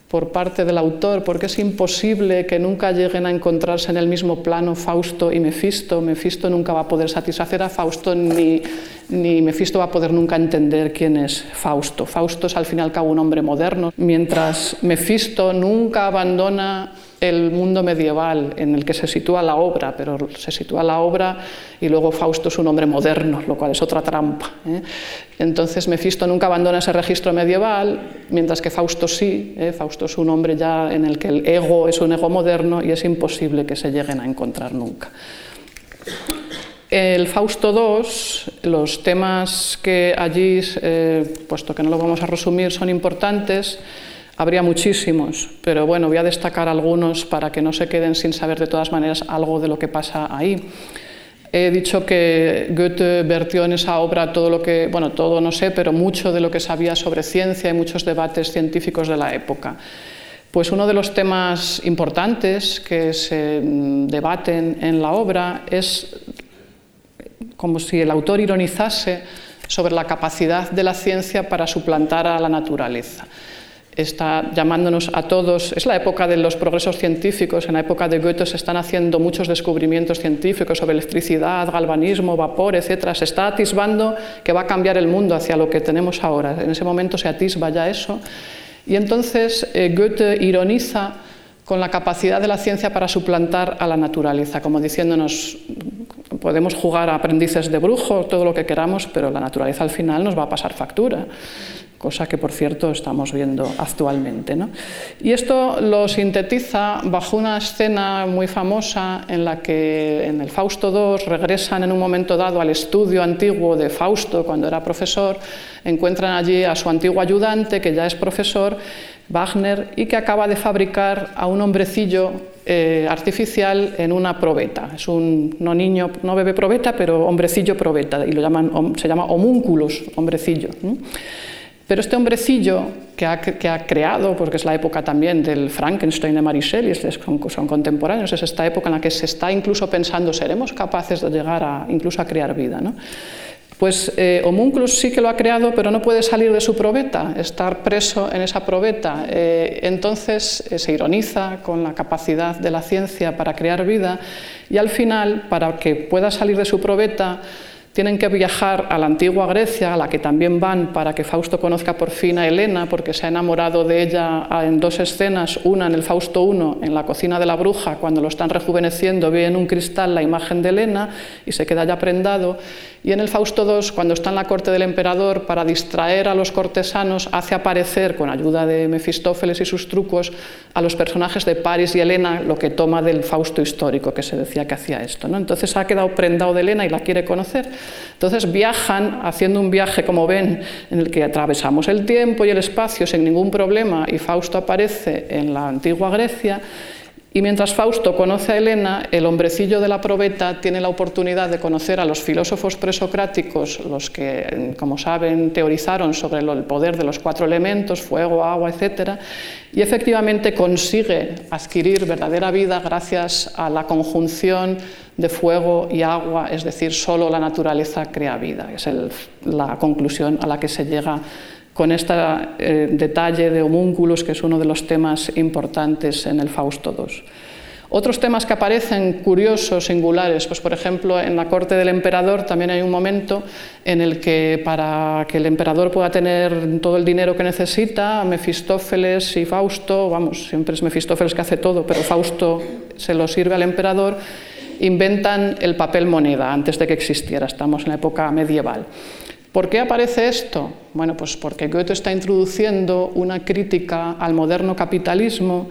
por parte del autor, porque es imposible que nunca lleguen a encontrarse en el mismo plano Fausto y Mefisto. Mefisto nunca va a poder satisfacer a Fausto, ni, ni Mefisto va a poder nunca entender quién es Fausto. Fausto es al fin y al cabo un hombre moderno, mientras Mefisto nunca abandona el mundo medieval en el que se sitúa la obra, pero se sitúa la obra y luego Fausto es un hombre moderno, lo cual es otra trampa. ¿eh? Entonces Mefisto nunca abandona ese registro medieval, mientras que Fausto sí. ¿eh? Fausto es un hombre ya en el que el ego es un ego moderno y es imposible que se lleguen a encontrar nunca. El Fausto II, los temas que allí, eh, puesto que no lo vamos a resumir, son importantes, Habría muchísimos, pero bueno, voy a destacar algunos para que no se queden sin saber de todas maneras algo de lo que pasa ahí. He dicho que Goethe vertió en esa obra todo lo que, bueno, todo no sé, pero mucho de lo que sabía sobre ciencia y muchos debates científicos de la época. Pues uno de los temas importantes que se debaten en la obra es como si el autor ironizase sobre la capacidad de la ciencia para suplantar a la naturaleza está llamándonos a todos. Es la época de los progresos científicos. En la época de Goethe se están haciendo muchos descubrimientos científicos sobre electricidad, galvanismo, vapor, etc. Se está atisbando que va a cambiar el mundo hacia lo que tenemos ahora. En ese momento se atisba ya eso. Y entonces eh, Goethe ironiza con la capacidad de la ciencia para suplantar a la naturaleza, como diciéndonos, podemos jugar a aprendices de brujo, todo lo que queramos, pero la naturaleza al final nos va a pasar factura cosa que por cierto estamos viendo actualmente. Y esto lo sintetiza bajo una escena muy famosa en la que en el Fausto II regresan en un momento dado al estudio antiguo de Fausto cuando era profesor, encuentran allí a su antiguo ayudante que ya es profesor, Wagner, y que acaba de fabricar a un hombrecillo eh, artificial en una probeta. Es un no niño, no bebé probeta, pero hombrecillo probeta, y lo llaman, se llama homúnculos, hombrecillo. Pero este hombrecillo que ha, creado, porque es la época también del Frankenstein de Mary Shelley, son, contemporáneos, es esta época en la que se está incluso pensando, ¿seremos capaces de llegar a, incluso a crear vida? ¿no? Pues eh, sí que lo ha creado, pero no puede salir de su probeta, estar preso en esa probeta. Eh, entonces eh, se ironiza con la capacidad de la ciencia para crear vida y al final, para que pueda salir de su probeta, tienen que viajar a la antigua Grecia, a la que también van para que Fausto conozca por fin a Helena, porque se ha enamorado de ella en dos escenas, una en el Fausto I, en la cocina de la bruja, cuando lo están rejuveneciendo, ve en un cristal la imagen de Helena y se queda ya prendado, y en el Fausto II, cuando está en la corte del emperador, para distraer a los cortesanos, hace aparecer, con ayuda de Mefistófeles y sus trucos, a los personajes de París y Helena, lo que toma del Fausto histórico, que se decía que hacía esto. ¿no? Entonces ha quedado prendado de Helena y la quiere conocer. Entonces viajan, haciendo un viaje, como ven, en el que atravesamos el tiempo y el espacio sin ningún problema, y Fausto aparece en la antigua Grecia y mientras Fausto conoce a Helena, el hombrecillo de la probeta tiene la oportunidad de conocer a los filósofos presocráticos, los que, como saben, teorizaron sobre el poder de los cuatro elementos, fuego, agua, etc. Y efectivamente consigue adquirir verdadera vida gracias a la conjunción de fuego y agua, es decir, solo la naturaleza crea vida. Es la conclusión a la que se llega con este eh, detalle de homúnculos, que es uno de los temas importantes en el Fausto II. Otros temas que aparecen curiosos, singulares, pues por ejemplo en la corte del emperador también hay un momento en el que para que el emperador pueda tener todo el dinero que necesita, Mefistófeles y Fausto, vamos, siempre es Mefistófeles que hace todo, pero Fausto se lo sirve al emperador, inventan el papel moneda antes de que existiera, estamos en la época medieval. ¿Por qué aparece esto? Bueno, pues porque Goethe está introduciendo una crítica al moderno capitalismo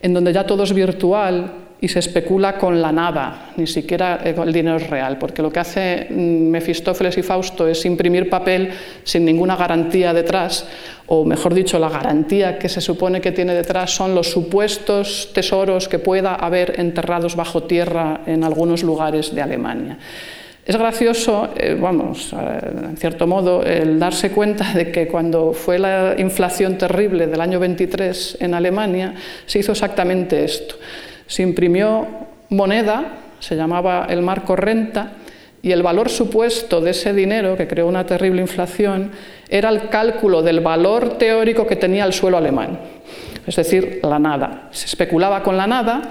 en donde ya todo es virtual y se especula con la nada, ni siquiera el dinero es real, porque lo que hace mm, Mefistófeles y Fausto es imprimir papel sin ninguna garantía detrás, o mejor dicho, la garantía que se supone que tiene detrás son los supuestos tesoros que pueda haber enterrados bajo tierra en algunos lugares de Alemania. Es gracioso, eh, vamos, eh, en cierto modo, el darse cuenta de que cuando fue la inflación terrible del año 23 en Alemania, se hizo exactamente esto. Se imprimió moneda, se llamaba el marco renta, y el valor supuesto de ese dinero, que creó una terrible inflación, era el cálculo del valor teórico que tenía el suelo alemán, es decir, la nada. Se especulaba con la nada,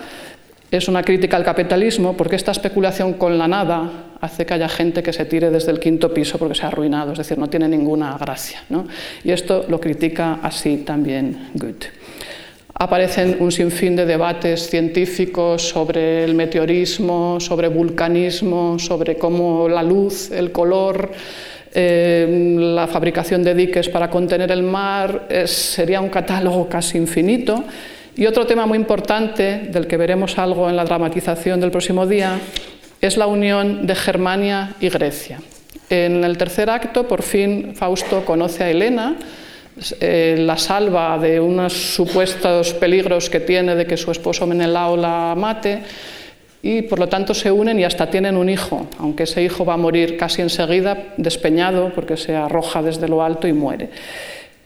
es una crítica al capitalismo porque esta especulación con la nada hace que haya gente que se tire desde el quinto piso porque se ha arruinado, es decir, no tiene ninguna gracia. Y esto lo critica así también Goethe. Aparecen un sinfín de debates científicos sobre el meteorismo, sobre vulcanismo, sobre cómo la luz, el color, eh, la fabricación de diques para contener el mar, sería un catálogo casi infinito. Y otro tema muy importante, del que veremos algo en la dramatización del próximo día, es la unión de Germania y Grecia. En el tercer acto, por fin, Fausto conoce a Helena, eh, la salva de unos supuestos peligros que tiene de que su esposo Menelao la mate y por lo tanto se unen y hasta tienen un hijo, aunque ese hijo va a morir casi enseguida, despeñado, porque se arroja desde lo alto y muere.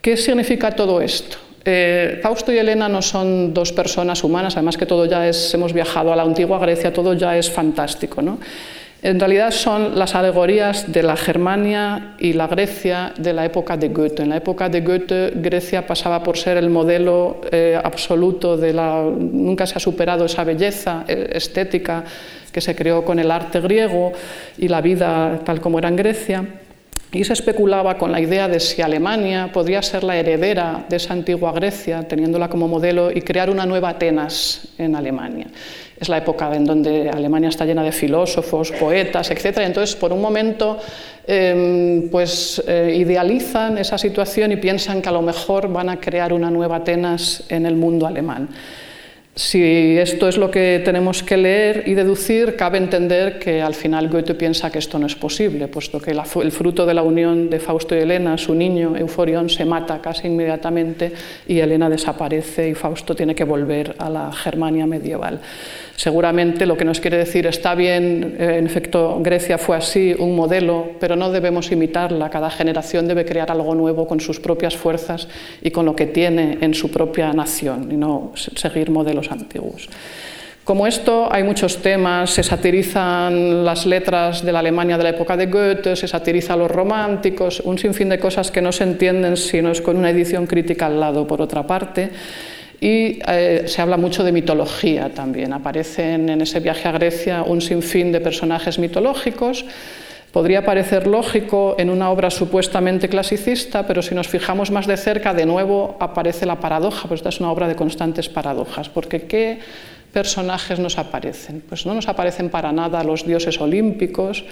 ¿Qué significa todo esto? Eh, Fausto y Elena no son dos personas humanas, además que todo ya es, hemos viajado a la antigua Grecia, todo ya es fantástico. ¿no? En realidad son las alegorías de la Germania y la Grecia de la época de Goethe. En la época de Goethe, Grecia pasaba por ser el modelo eh, absoluto de la... Nunca se ha superado esa belleza eh, estética que se creó con el arte griego y la vida tal como era en Grecia. Y se especulaba con la idea de si Alemania podría ser la heredera de esa antigua Grecia, teniéndola como modelo, y crear una nueva Atenas en Alemania. Es la época en donde Alemania está llena de filósofos, poetas, etc. entonces, por un momento, em, pues eh, idealizan esa situación y piensan que a lo mejor van a crear una nueva Atenas en el mundo alemán. Si esto es lo que tenemos que leer y deducir, cabe entender que al final Goethe piensa que esto no es posible, puesto que el fruto de la unión de Fausto y Helena, su niño Euforión, se mata casi inmediatamente y Helena desaparece y Fausto tiene que volver a la Germania medieval. Seguramente lo que nos quiere decir está bien, eh, en efecto Grecia fue así, un modelo, pero no debemos imitarla. Cada generación debe crear algo nuevo con sus propias fuerzas y con lo que tiene en su propia nación y no seguir modelos antiguos. Como esto hay muchos temas, se satirizan las letras de la Alemania de la época de Goethe, se satiriza a los románticos, un sinfín de cosas que no se entienden si no es con una edición crítica al lado, por otra parte y eh, se habla mucho de mitología también. Aparecen en ese viaje a Grecia un sinfín de personajes mitológicos. Podría parecer lógico en una obra supuestamente clasicista, pero si nos fijamos más de cerca, de nuevo aparece la paradoja, pues esta es una obra de constantes paradojas, porque ¿qué personajes nos aparecen? Pues no nos aparecen para nada los dioses olímpicos,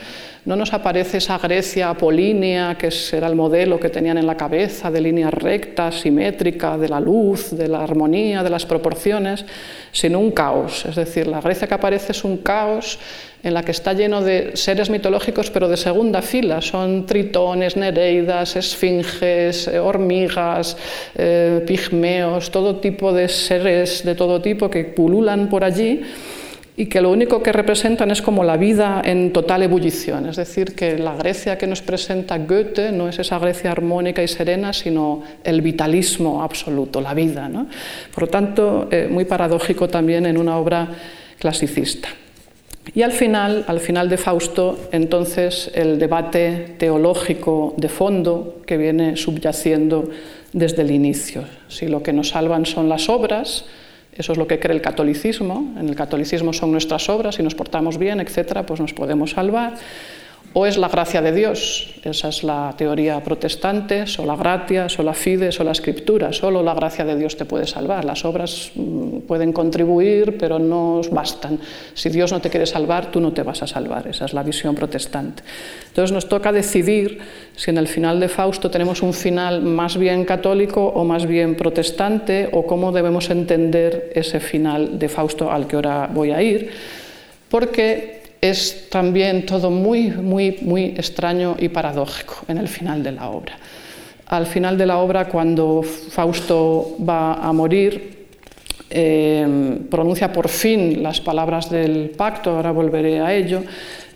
no nos aparece esa Grecia apolínea, que era el modelo que tenían en la cabeza, de líneas rectas, simétrica, de la luz, de la armonía, de las proporciones, sino un caos. Es decir, la Grecia que aparece es un caos en la que está lleno de seres mitológicos, pero de segunda fila. Son tritones, nereidas, esfinges, eh, hormigas, eh, pigmeos, todo tipo de seres de todo tipo que pululan por allí y que lo único que representan es como la vida en total ebullición. Es decir, que la Grecia que nos presenta Goethe no es esa Grecia armónica y serena, sino el vitalismo absoluto, la vida. Por lo tanto, eh, muy paradójico también en una obra clasicista. Y al final, al final de Fausto, entonces el debate teológico de fondo que viene subyaciendo desde el inicio. Si lo que nos salvan son las obras, eso es lo que cree el catolicismo, en el catolicismo son nuestras obras, si nos portamos bien, etcétera, pues nos podemos salvar o es la gracia de Dios. Esa es la teoría protestante, sola gratia, sola fide, sola escritura. Solo la gracia de Dios te puede salvar. Las obras mm, pueden contribuir, pero no bastan. Si Dios no te quiere salvar, tú no te vas a salvar. Esa es la visión protestante. Entonces nos toca decidir si en el final de Fausto tenemos un final más bien católico o más bien protestante, o cómo debemos entender ese final de Fausto al que ahora voy a ir. Porque es también todo muy, muy, muy extraño y paradójico en el final de la obra. Al final de la obra, cuando Fausto va a morir, eh, pronuncia por fin las palabras del pacto, ahora volveré a ello,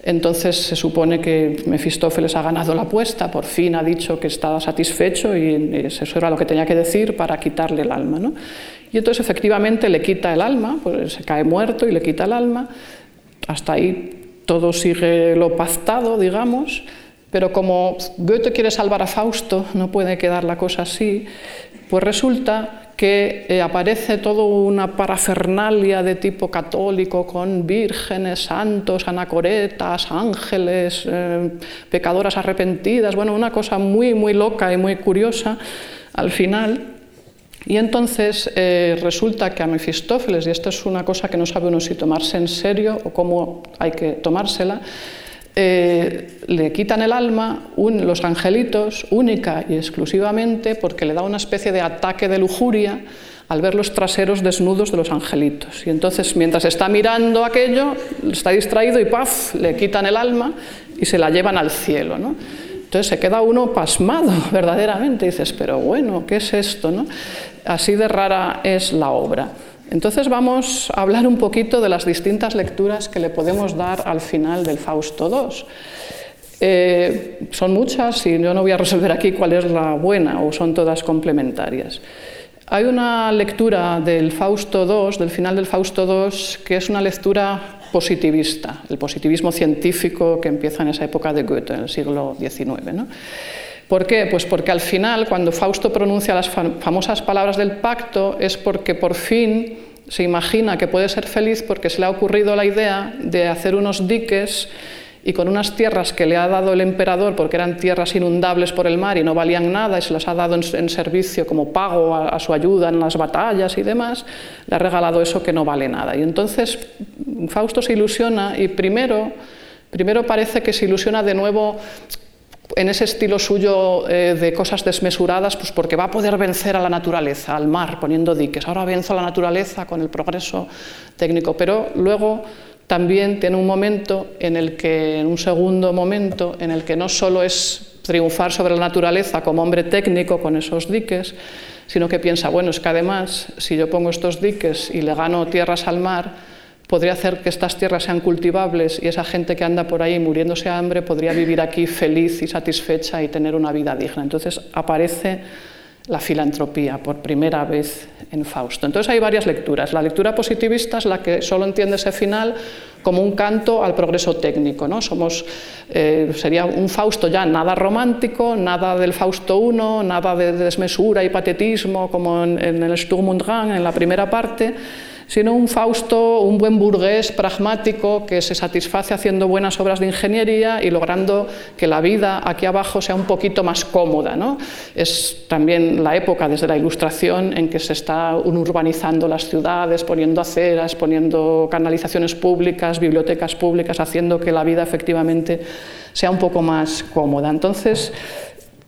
entonces se supone que Mefistófeles ha ganado la apuesta, por fin ha dicho que estaba satisfecho y eso era lo que tenía que decir para quitarle el alma. Y entonces efectivamente le quita el alma, pues se cae muerto y le quita el alma, hasta ahí todo sigue lo pactado, digamos, pero como Goethe quiere salvar a Fausto, no puede quedar la cosa así, pues resulta que eh, aparece toda una parafernalia de tipo católico con vírgenes, santos, anacoretas, ángeles, eh, pecadoras arrepentidas, bueno, una cosa muy, muy loca y muy curiosa al final. Y entonces eh, resulta que a Mefistófeles, y esto es una cosa que no sabe uno si tomarse en serio o cómo hay que tomársela, eh, le quitan el alma los angelitos única y exclusivamente porque le da una especie de ataque de lujuria al ver los traseros desnudos de los angelitos. Y entonces, mientras está mirando aquello, está distraído y ¡paf! le quitan el alma y se la llevan al cielo. ¿no? Entonces se queda uno pasmado verdaderamente, dices, pero bueno, ¿qué es esto? No? Así de rara es la obra. Entonces vamos a hablar un poquito de las distintas lecturas que le podemos dar al final del Fausto II. Eh, son muchas y yo no voy a resolver aquí cuál es la buena o son todas complementarias. Hay una lectura del Fausto II, del final del Fausto II, que es una lectura positivista, el positivismo científico que empieza en esa época de Goethe, en el siglo XIX. ¿Por qué? Pues porque al final, cuando Fausto pronuncia las famosas palabras del pacto, es porque por fin se imagina que puede ser feliz porque se le ha ocurrido la idea de hacer unos diques y con unas tierras que le ha dado el emperador, porque eran tierras inundables por el mar y no valían nada, y se las ha dado en, servicio como pago a, su ayuda en las batallas y demás, le ha regalado eso que no vale nada. Y entonces Fausto se ilusiona y primero, primero parece que se ilusiona de nuevo en ese estilo suyo eh, de cosas desmesuradas, pues porque va a poder vencer a la naturaleza, al mar, poniendo diques. Ahora venzo a la naturaleza con el progreso técnico, pero luego también tiene un momento en el que, en un segundo momento, en el que no solo es triunfar sobre la naturaleza como hombre técnico con esos diques, sino que piensa, bueno, es que además, si yo pongo estos diques y le gano tierras al mar, podría hacer que estas tierras sean cultivables y esa gente que anda por ahí muriéndose de hambre podría vivir aquí feliz y satisfecha y tener una vida digna. Entonces aparece la filantropía por primera vez en Fausto. Entonces hay varias lecturas. La lectura positivista es la que solo entiende ese final como un canto al progreso técnico. ¿no? Somos, eh, sería un Fausto ya nada romántico, nada del Fausto I, nada de desmesura y patetismo como en, en el Sturm und Drang, en la primera parte, sino un Fausto, un buen burgués pragmático que se satisface haciendo buenas obras de ingeniería y logrando que la vida aquí abajo sea un poquito más cómoda. ¿no? Es también la época desde la Ilustración en que se está urbanizando las ciudades, poniendo aceras, poniendo canalizaciones públicas, bibliotecas públicas, haciendo que la vida efectivamente sea un poco más cómoda. Entonces,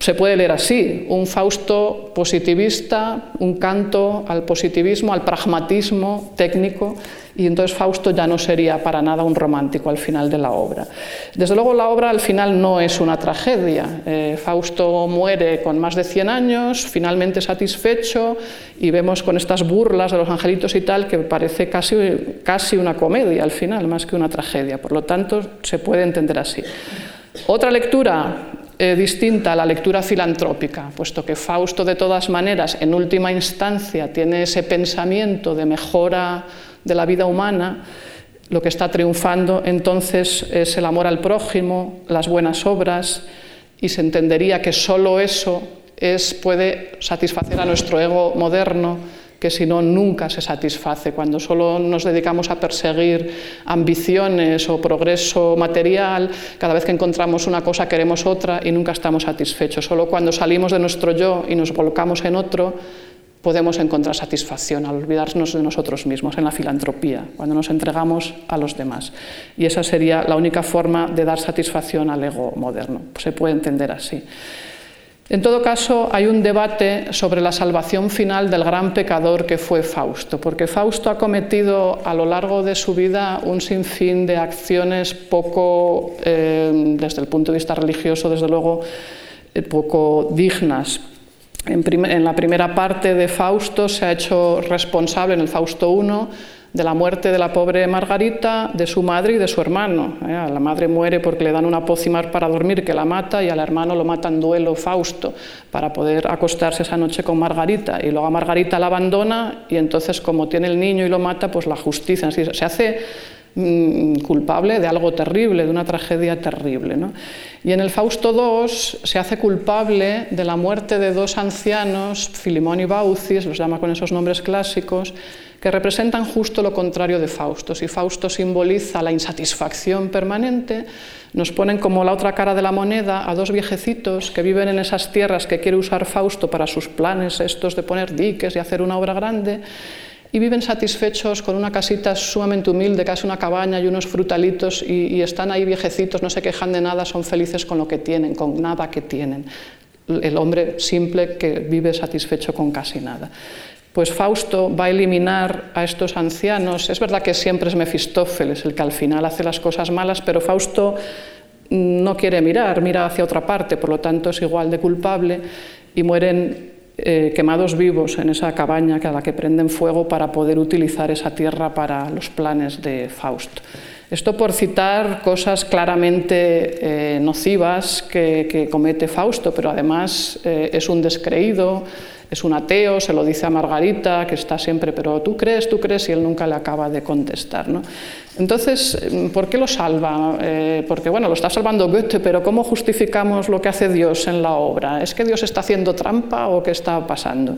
se puede leer así, un Fausto positivista, un canto al positivismo, al pragmatismo técnico, y entonces Fausto ya no sería para nada un romántico al final de la obra. Desde luego la obra al final no es una tragedia. Eh, Fausto muere con más de 100 años, finalmente satisfecho, y vemos con estas burlas de los angelitos y tal que parece casi, casi una comedia al final, más que una tragedia. Por lo tanto, se puede entender así. Otra lectura eh, distinta a la lectura filantrópica, puesto que Fausto de todas maneras en última instancia tiene ese pensamiento de mejora de la vida humana, lo que está triunfando entonces es el amor al prójimo, las buenas obras, y se entendería que solo eso es, puede satisfacer a nuestro ego moderno que si no nunca se satisface. Cuando solo nos dedicamos a perseguir ambiciones o progreso material, cada vez que encontramos una cosa queremos otra y nunca estamos satisfechos. Solo cuando salimos de nuestro yo y nos volcamos en otro, podemos encontrar satisfacción al olvidarnos de nosotros mismos, en la filantropía, cuando nos entregamos a los demás. Y esa sería la única forma de dar satisfacción al ego moderno. Se puede entender así. En todo caso, hay un debate sobre la salvación final del gran pecador que fue Fausto, porque Fausto ha cometido a lo largo de su vida un sinfín de acciones poco, eh, desde el punto de vista religioso, desde luego, eh, poco dignas. En, la primera parte de Fausto se ha hecho responsable en el Fausto I de la muerte de la pobre Margarita, de su madre y de su hermano. ¿eh? La madre muere porque le dan una pócima para dormir que la mata y al hermano lo mata en duelo Fausto para poder acostarse esa noche con Margarita. Y luego a Margarita la abandona y entonces como tiene el niño y lo mata, pues la justicia se hace mm, culpable de algo terrible, de una tragedia terrible. Y en el Fausto II se hace culpable de la muerte de dos ancianos, Filimón y Baucis, los llama con esos nombres clásicos, que representan justo lo contrario de Fausto. Si Fausto simboliza la insatisfacción permanente, nos ponen como la otra cara de la moneda a dos viejecitos que viven en esas tierras que quiere usar Fausto para sus planes estos de poner diques y hacer una obra grande, y viven satisfechos con una casita sumamente humilde, casi una cabaña y unos frutalitos, y, y están ahí viejecitos, no se quejan de nada, son felices con lo que tienen, con nada que tienen. El hombre simple que vive satisfecho con casi nada pues Fausto va a eliminar a estos ancianos. Es verdad que siempre es Mefistófeles el que al final hace las cosas malas, pero Fausto no quiere mirar, mira hacia otra parte, por lo tanto es igual de culpable y mueren eh, quemados vivos en esa cabaña a la que prenden fuego para poder utilizar esa tierra para los planes de Fausto. Esto por citar cosas claramente eh, nocivas que, comete Fausto, pero además eh, es un descreído, es un ateo, se lo dice a Margarita, que está siempre, pero tú crees, tú crees, y él nunca le acaba de contestar. ¿no? Entonces, ¿por qué lo salva? Eh, porque, bueno, lo está salvando Goethe, pero ¿cómo justificamos lo que hace Dios en la obra? ¿Es que Dios está haciendo trampa o qué está pasando?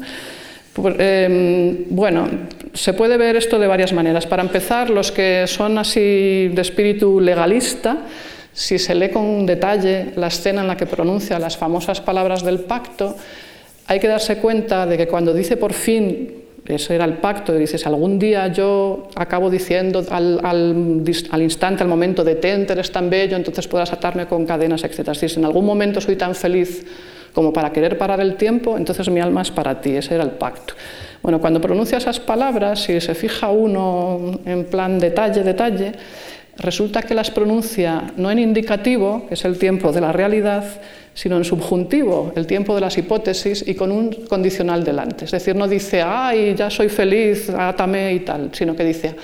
Em, bueno, se puede ver esto de varias maneras. Para empezar, los que son así de espíritu legalista, si se lee con detalle la escena en la que pronuncia las famosas palabras del pacto, hay que darse cuenta de que cuando dice por fin, ese era el pacto, y dices, algún día yo acabo diciendo al, al, instante, al momento, detente, eres tan bello, entonces puedas atarme con cadenas, etc. Si en algún momento soy tan feliz como para querer parar el tiempo, entonces mi alma es para ti, ese era el pacto. Bueno, cuando pronuncia esas palabras, si se fija uno en plan detalle, detalle, resulta que las pronuncia no en indicativo, que es el tiempo de la realidad, sino en subjuntivo, el tiempo de las hipótesis y con un condicional delante. Es decir, no dice, ay, ya soy feliz, átame y tal, sino que dice,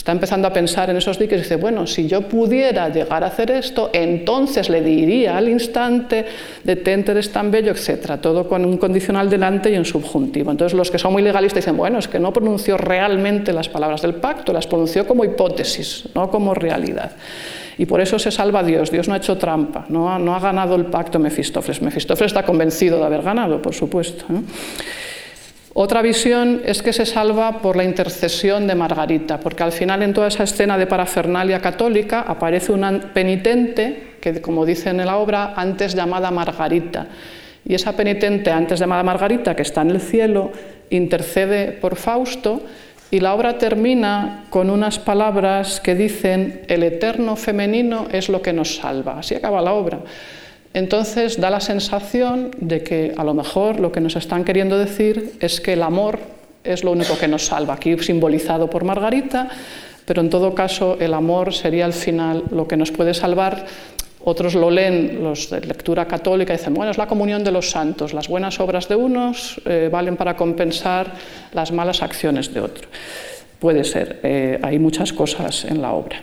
está empezando a pensar en esos diques y dice, bueno, si yo pudiera llegar a hacer esto, entonces le diría al instante, detente, eres tan bello, etc. Todo con un condicional delante y en subjuntivo. Entonces los que son muy legalistas dicen, bueno, es que no pronunció realmente las palabras del pacto, las pronunció como hipótesis, no como realidad. Y por eso se salva Dios. Dios no ha hecho trampa, no ha, no ha ganado el pacto Mefistófeles. Mefistófeles está convencido de haber ganado, por supuesto. Otra visión es que se salva por la intercesión de Margarita, porque al final en toda esa escena de parafernalia católica aparece una penitente, que como dice en la obra, antes llamada Margarita. Y esa penitente antes llamada Margarita, que está en el cielo, intercede por Fausto y la obra termina con unas palabras que dicen, el eterno femenino es lo que nos salva. Así acaba la obra. Entonces da la sensación de que a lo mejor lo que nos están queriendo decir es que el amor es lo único que nos salva, aquí simbolizado por Margarita, pero en todo caso el amor sería al final lo que nos puede salvar otros lo leen, los de lectura católica, dicen, bueno, es la comunión de los santos, las buenas obras de unos eh, valen para compensar las malas acciones de otros. Puede ser, eh, hay muchas cosas en la obra.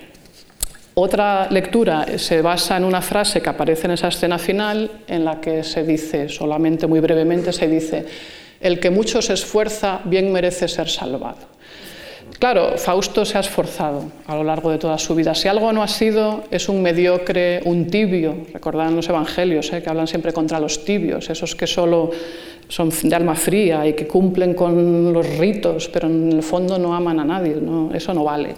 Otra lectura se basa en una frase que aparece en esa escena final, en la que se dice, solamente muy brevemente, se dice, el que mucho se esfuerza bien merece ser salvado. Claro, Fausto se ha esforzado a lo largo de toda su vida. Si algo no ha sido, es un mediocre, un tibio. Recordad los evangelios, eh, que hablan siempre contra los tibios, esos que solo son de alma fría y que cumplen con los ritos, pero en el fondo no aman a nadie. Eso no vale.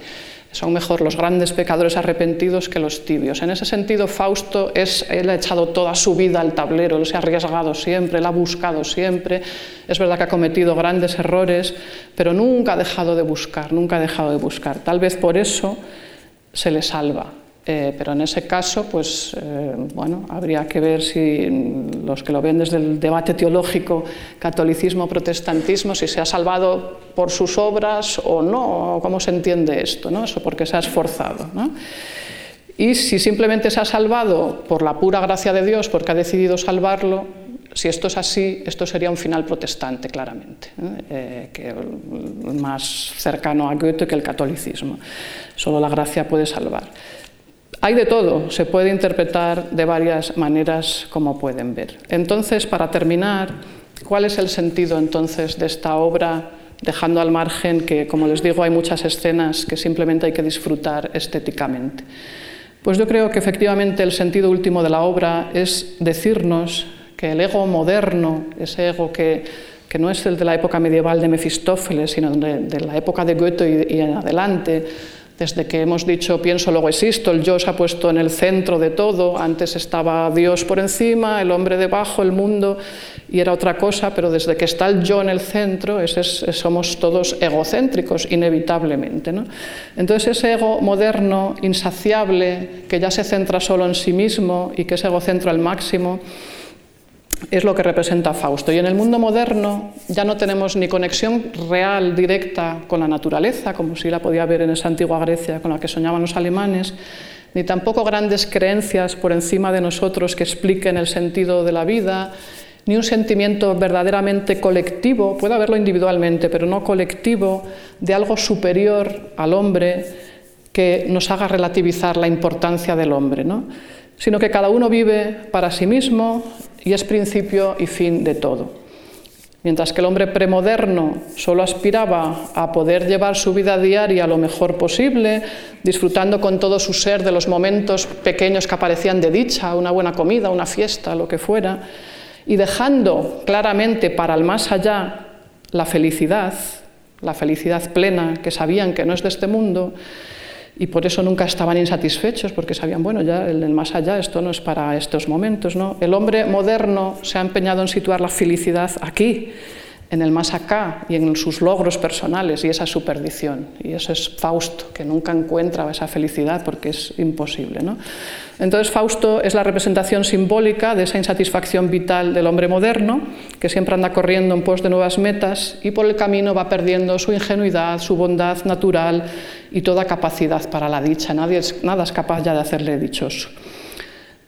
Son mejor los grandes pecadores arrepentidos que los tibios. En ese sentido, Fausto es, él ha echado toda su vida al tablero, se ha arriesgado siempre, él ha buscado siempre. Es verdad que ha cometido grandes errores, pero nunca ha dejado de buscar, nunca ha dejado de buscar. Tal vez por eso se le salva. Eh, pero en ese caso, pues eh, bueno, habría que ver si los que lo ven desde el debate teológico, catolicismo-protestantismo, si se ha salvado por sus obras o no, o cómo se entiende esto, ¿no? Eso porque se ha esforzado. ¿no? Y si simplemente se ha salvado por la pura gracia de Dios, porque ha decidido salvarlo, si esto es así, esto sería un final protestante, claramente, eh, que más cercano a Goethe que el catolicismo. Solo la gracia puede salvar. Hay de todo, se puede interpretar de varias maneras, como pueden ver. Entonces, para terminar, ¿cuál es el sentido entonces de esta obra, dejando al margen que, como les digo, hay muchas escenas que simplemente hay que disfrutar estéticamente? Pues yo creo que efectivamente el sentido último de la obra es decirnos que el ego moderno, ese ego que, no es el de la época medieval de Mefistófeles, sino de, la época de Goethe y en adelante, desde que hemos dicho pienso, luego existo, el yo se ha puesto en el centro de todo, antes estaba Dios por encima, el hombre debajo, el mundo, y era otra cosa, pero desde que está el yo en el centro, somos todos egocéntricos, inevitablemente. Entonces ese ego moderno, insaciable, que ya se centra solo en sí mismo y que es egocentro al máximo, es lo que representa Fausto. Y en el mundo moderno ya no tenemos ni conexión real, directa con la naturaleza, como si la podía haber en esa antigua Grecia con la que soñaban los alemanes, ni tampoco grandes creencias por encima de nosotros que expliquen el sentido de la vida, ni un sentimiento verdaderamente colectivo, puede haberlo individualmente, pero no colectivo, de algo superior al hombre que nos haga relativizar la importancia del hombre, ¿no? sino que cada uno vive para sí mismo y es principio y fin de todo. Mientras que el hombre premoderno solo aspiraba a poder llevar su vida diaria lo mejor posible, disfrutando con todo su ser de los momentos pequeños que aparecían de dicha, una buena comida, una fiesta, lo que fuera, y dejando claramente para el más allá la felicidad, la felicidad plena que sabían que no es de este mundo, y por eso nunca estaban insatisfechos, porque sabían, bueno, ya en el más allá esto no es para estos momentos. ¿no? El hombre moderno se ha empeñado en situar la felicidad aquí, en el más acá y en sus logros personales, y esa es su perdición. Y eso es Fausto, que nunca encuentra esa felicidad porque es imposible. ¿no? Entonces Fausto es la representación simbólica de esa insatisfacción vital del hombre moderno, que siempre anda corriendo en pos de nuevas metas y por el camino va perdiendo su ingenuidad, su bondad natural y toda capacidad para la dicha. Nadie es, nada es capaz ya de hacerle dichoso.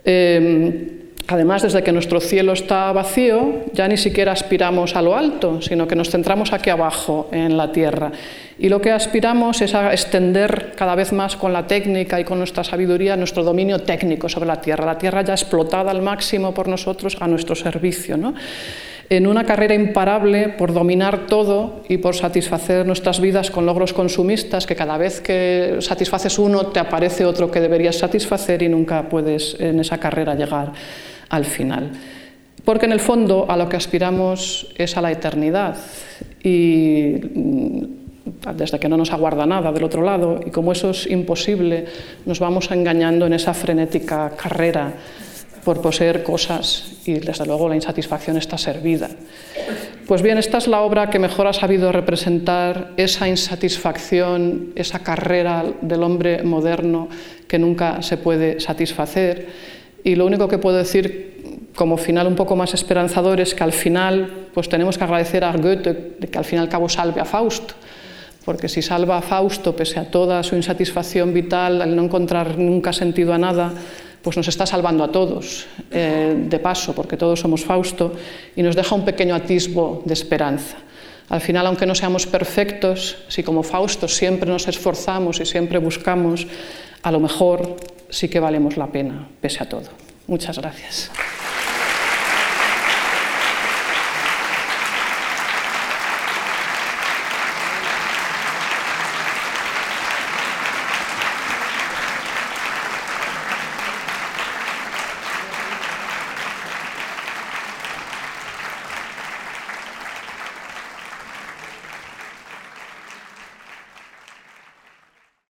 Em, Además, desde que nuestro cielo está vacío, ya ni siquiera aspiramos a lo alto, sino que nos centramos aquí abajo, en la tierra. Y lo que aspiramos es a extender cada vez más con la técnica y con nuestra sabiduría nuestro dominio técnico sobre la tierra. La tierra ya explotada al máximo por nosotros a nuestro servicio. ¿no? en una carrera imparable por dominar todo y por satisfacer nuestras vidas con logros consumistas, que cada vez que satisfaces uno te aparece otro que deberías satisfacer y nunca puedes en esa carrera llegar al final. Porque en el fondo a lo que aspiramos es a la eternidad y mm, desde que no nos aguarda nada del otro lado y como eso es imposible, nos vamos engañando en esa frenética carrera por poseer cosas y desde luego la insatisfacción está servida. Pues bien, esta es la obra que mejor ha sabido representar esa insatisfacción, esa carrera del hombre moderno que nunca se puede satisfacer y lo único que puedo decir como final un poco más esperanzador es que al final pues tenemos que agradecer a Goethe que al fin al cabo salve a Fausto, porque si salva a Fausto pese a toda su insatisfacción vital, al no encontrar nunca sentido a nada, pues nos está salvando a todos, eh, de paso, porque todos somos Fausto, y nos deja un pequeño atisbo de esperanza. Al final, aunque no seamos perfectos, si como Fausto siempre nos esforzamos y siempre buscamos, a lo mejor sí que valemos la pena, pese a todo. Muchas gracias.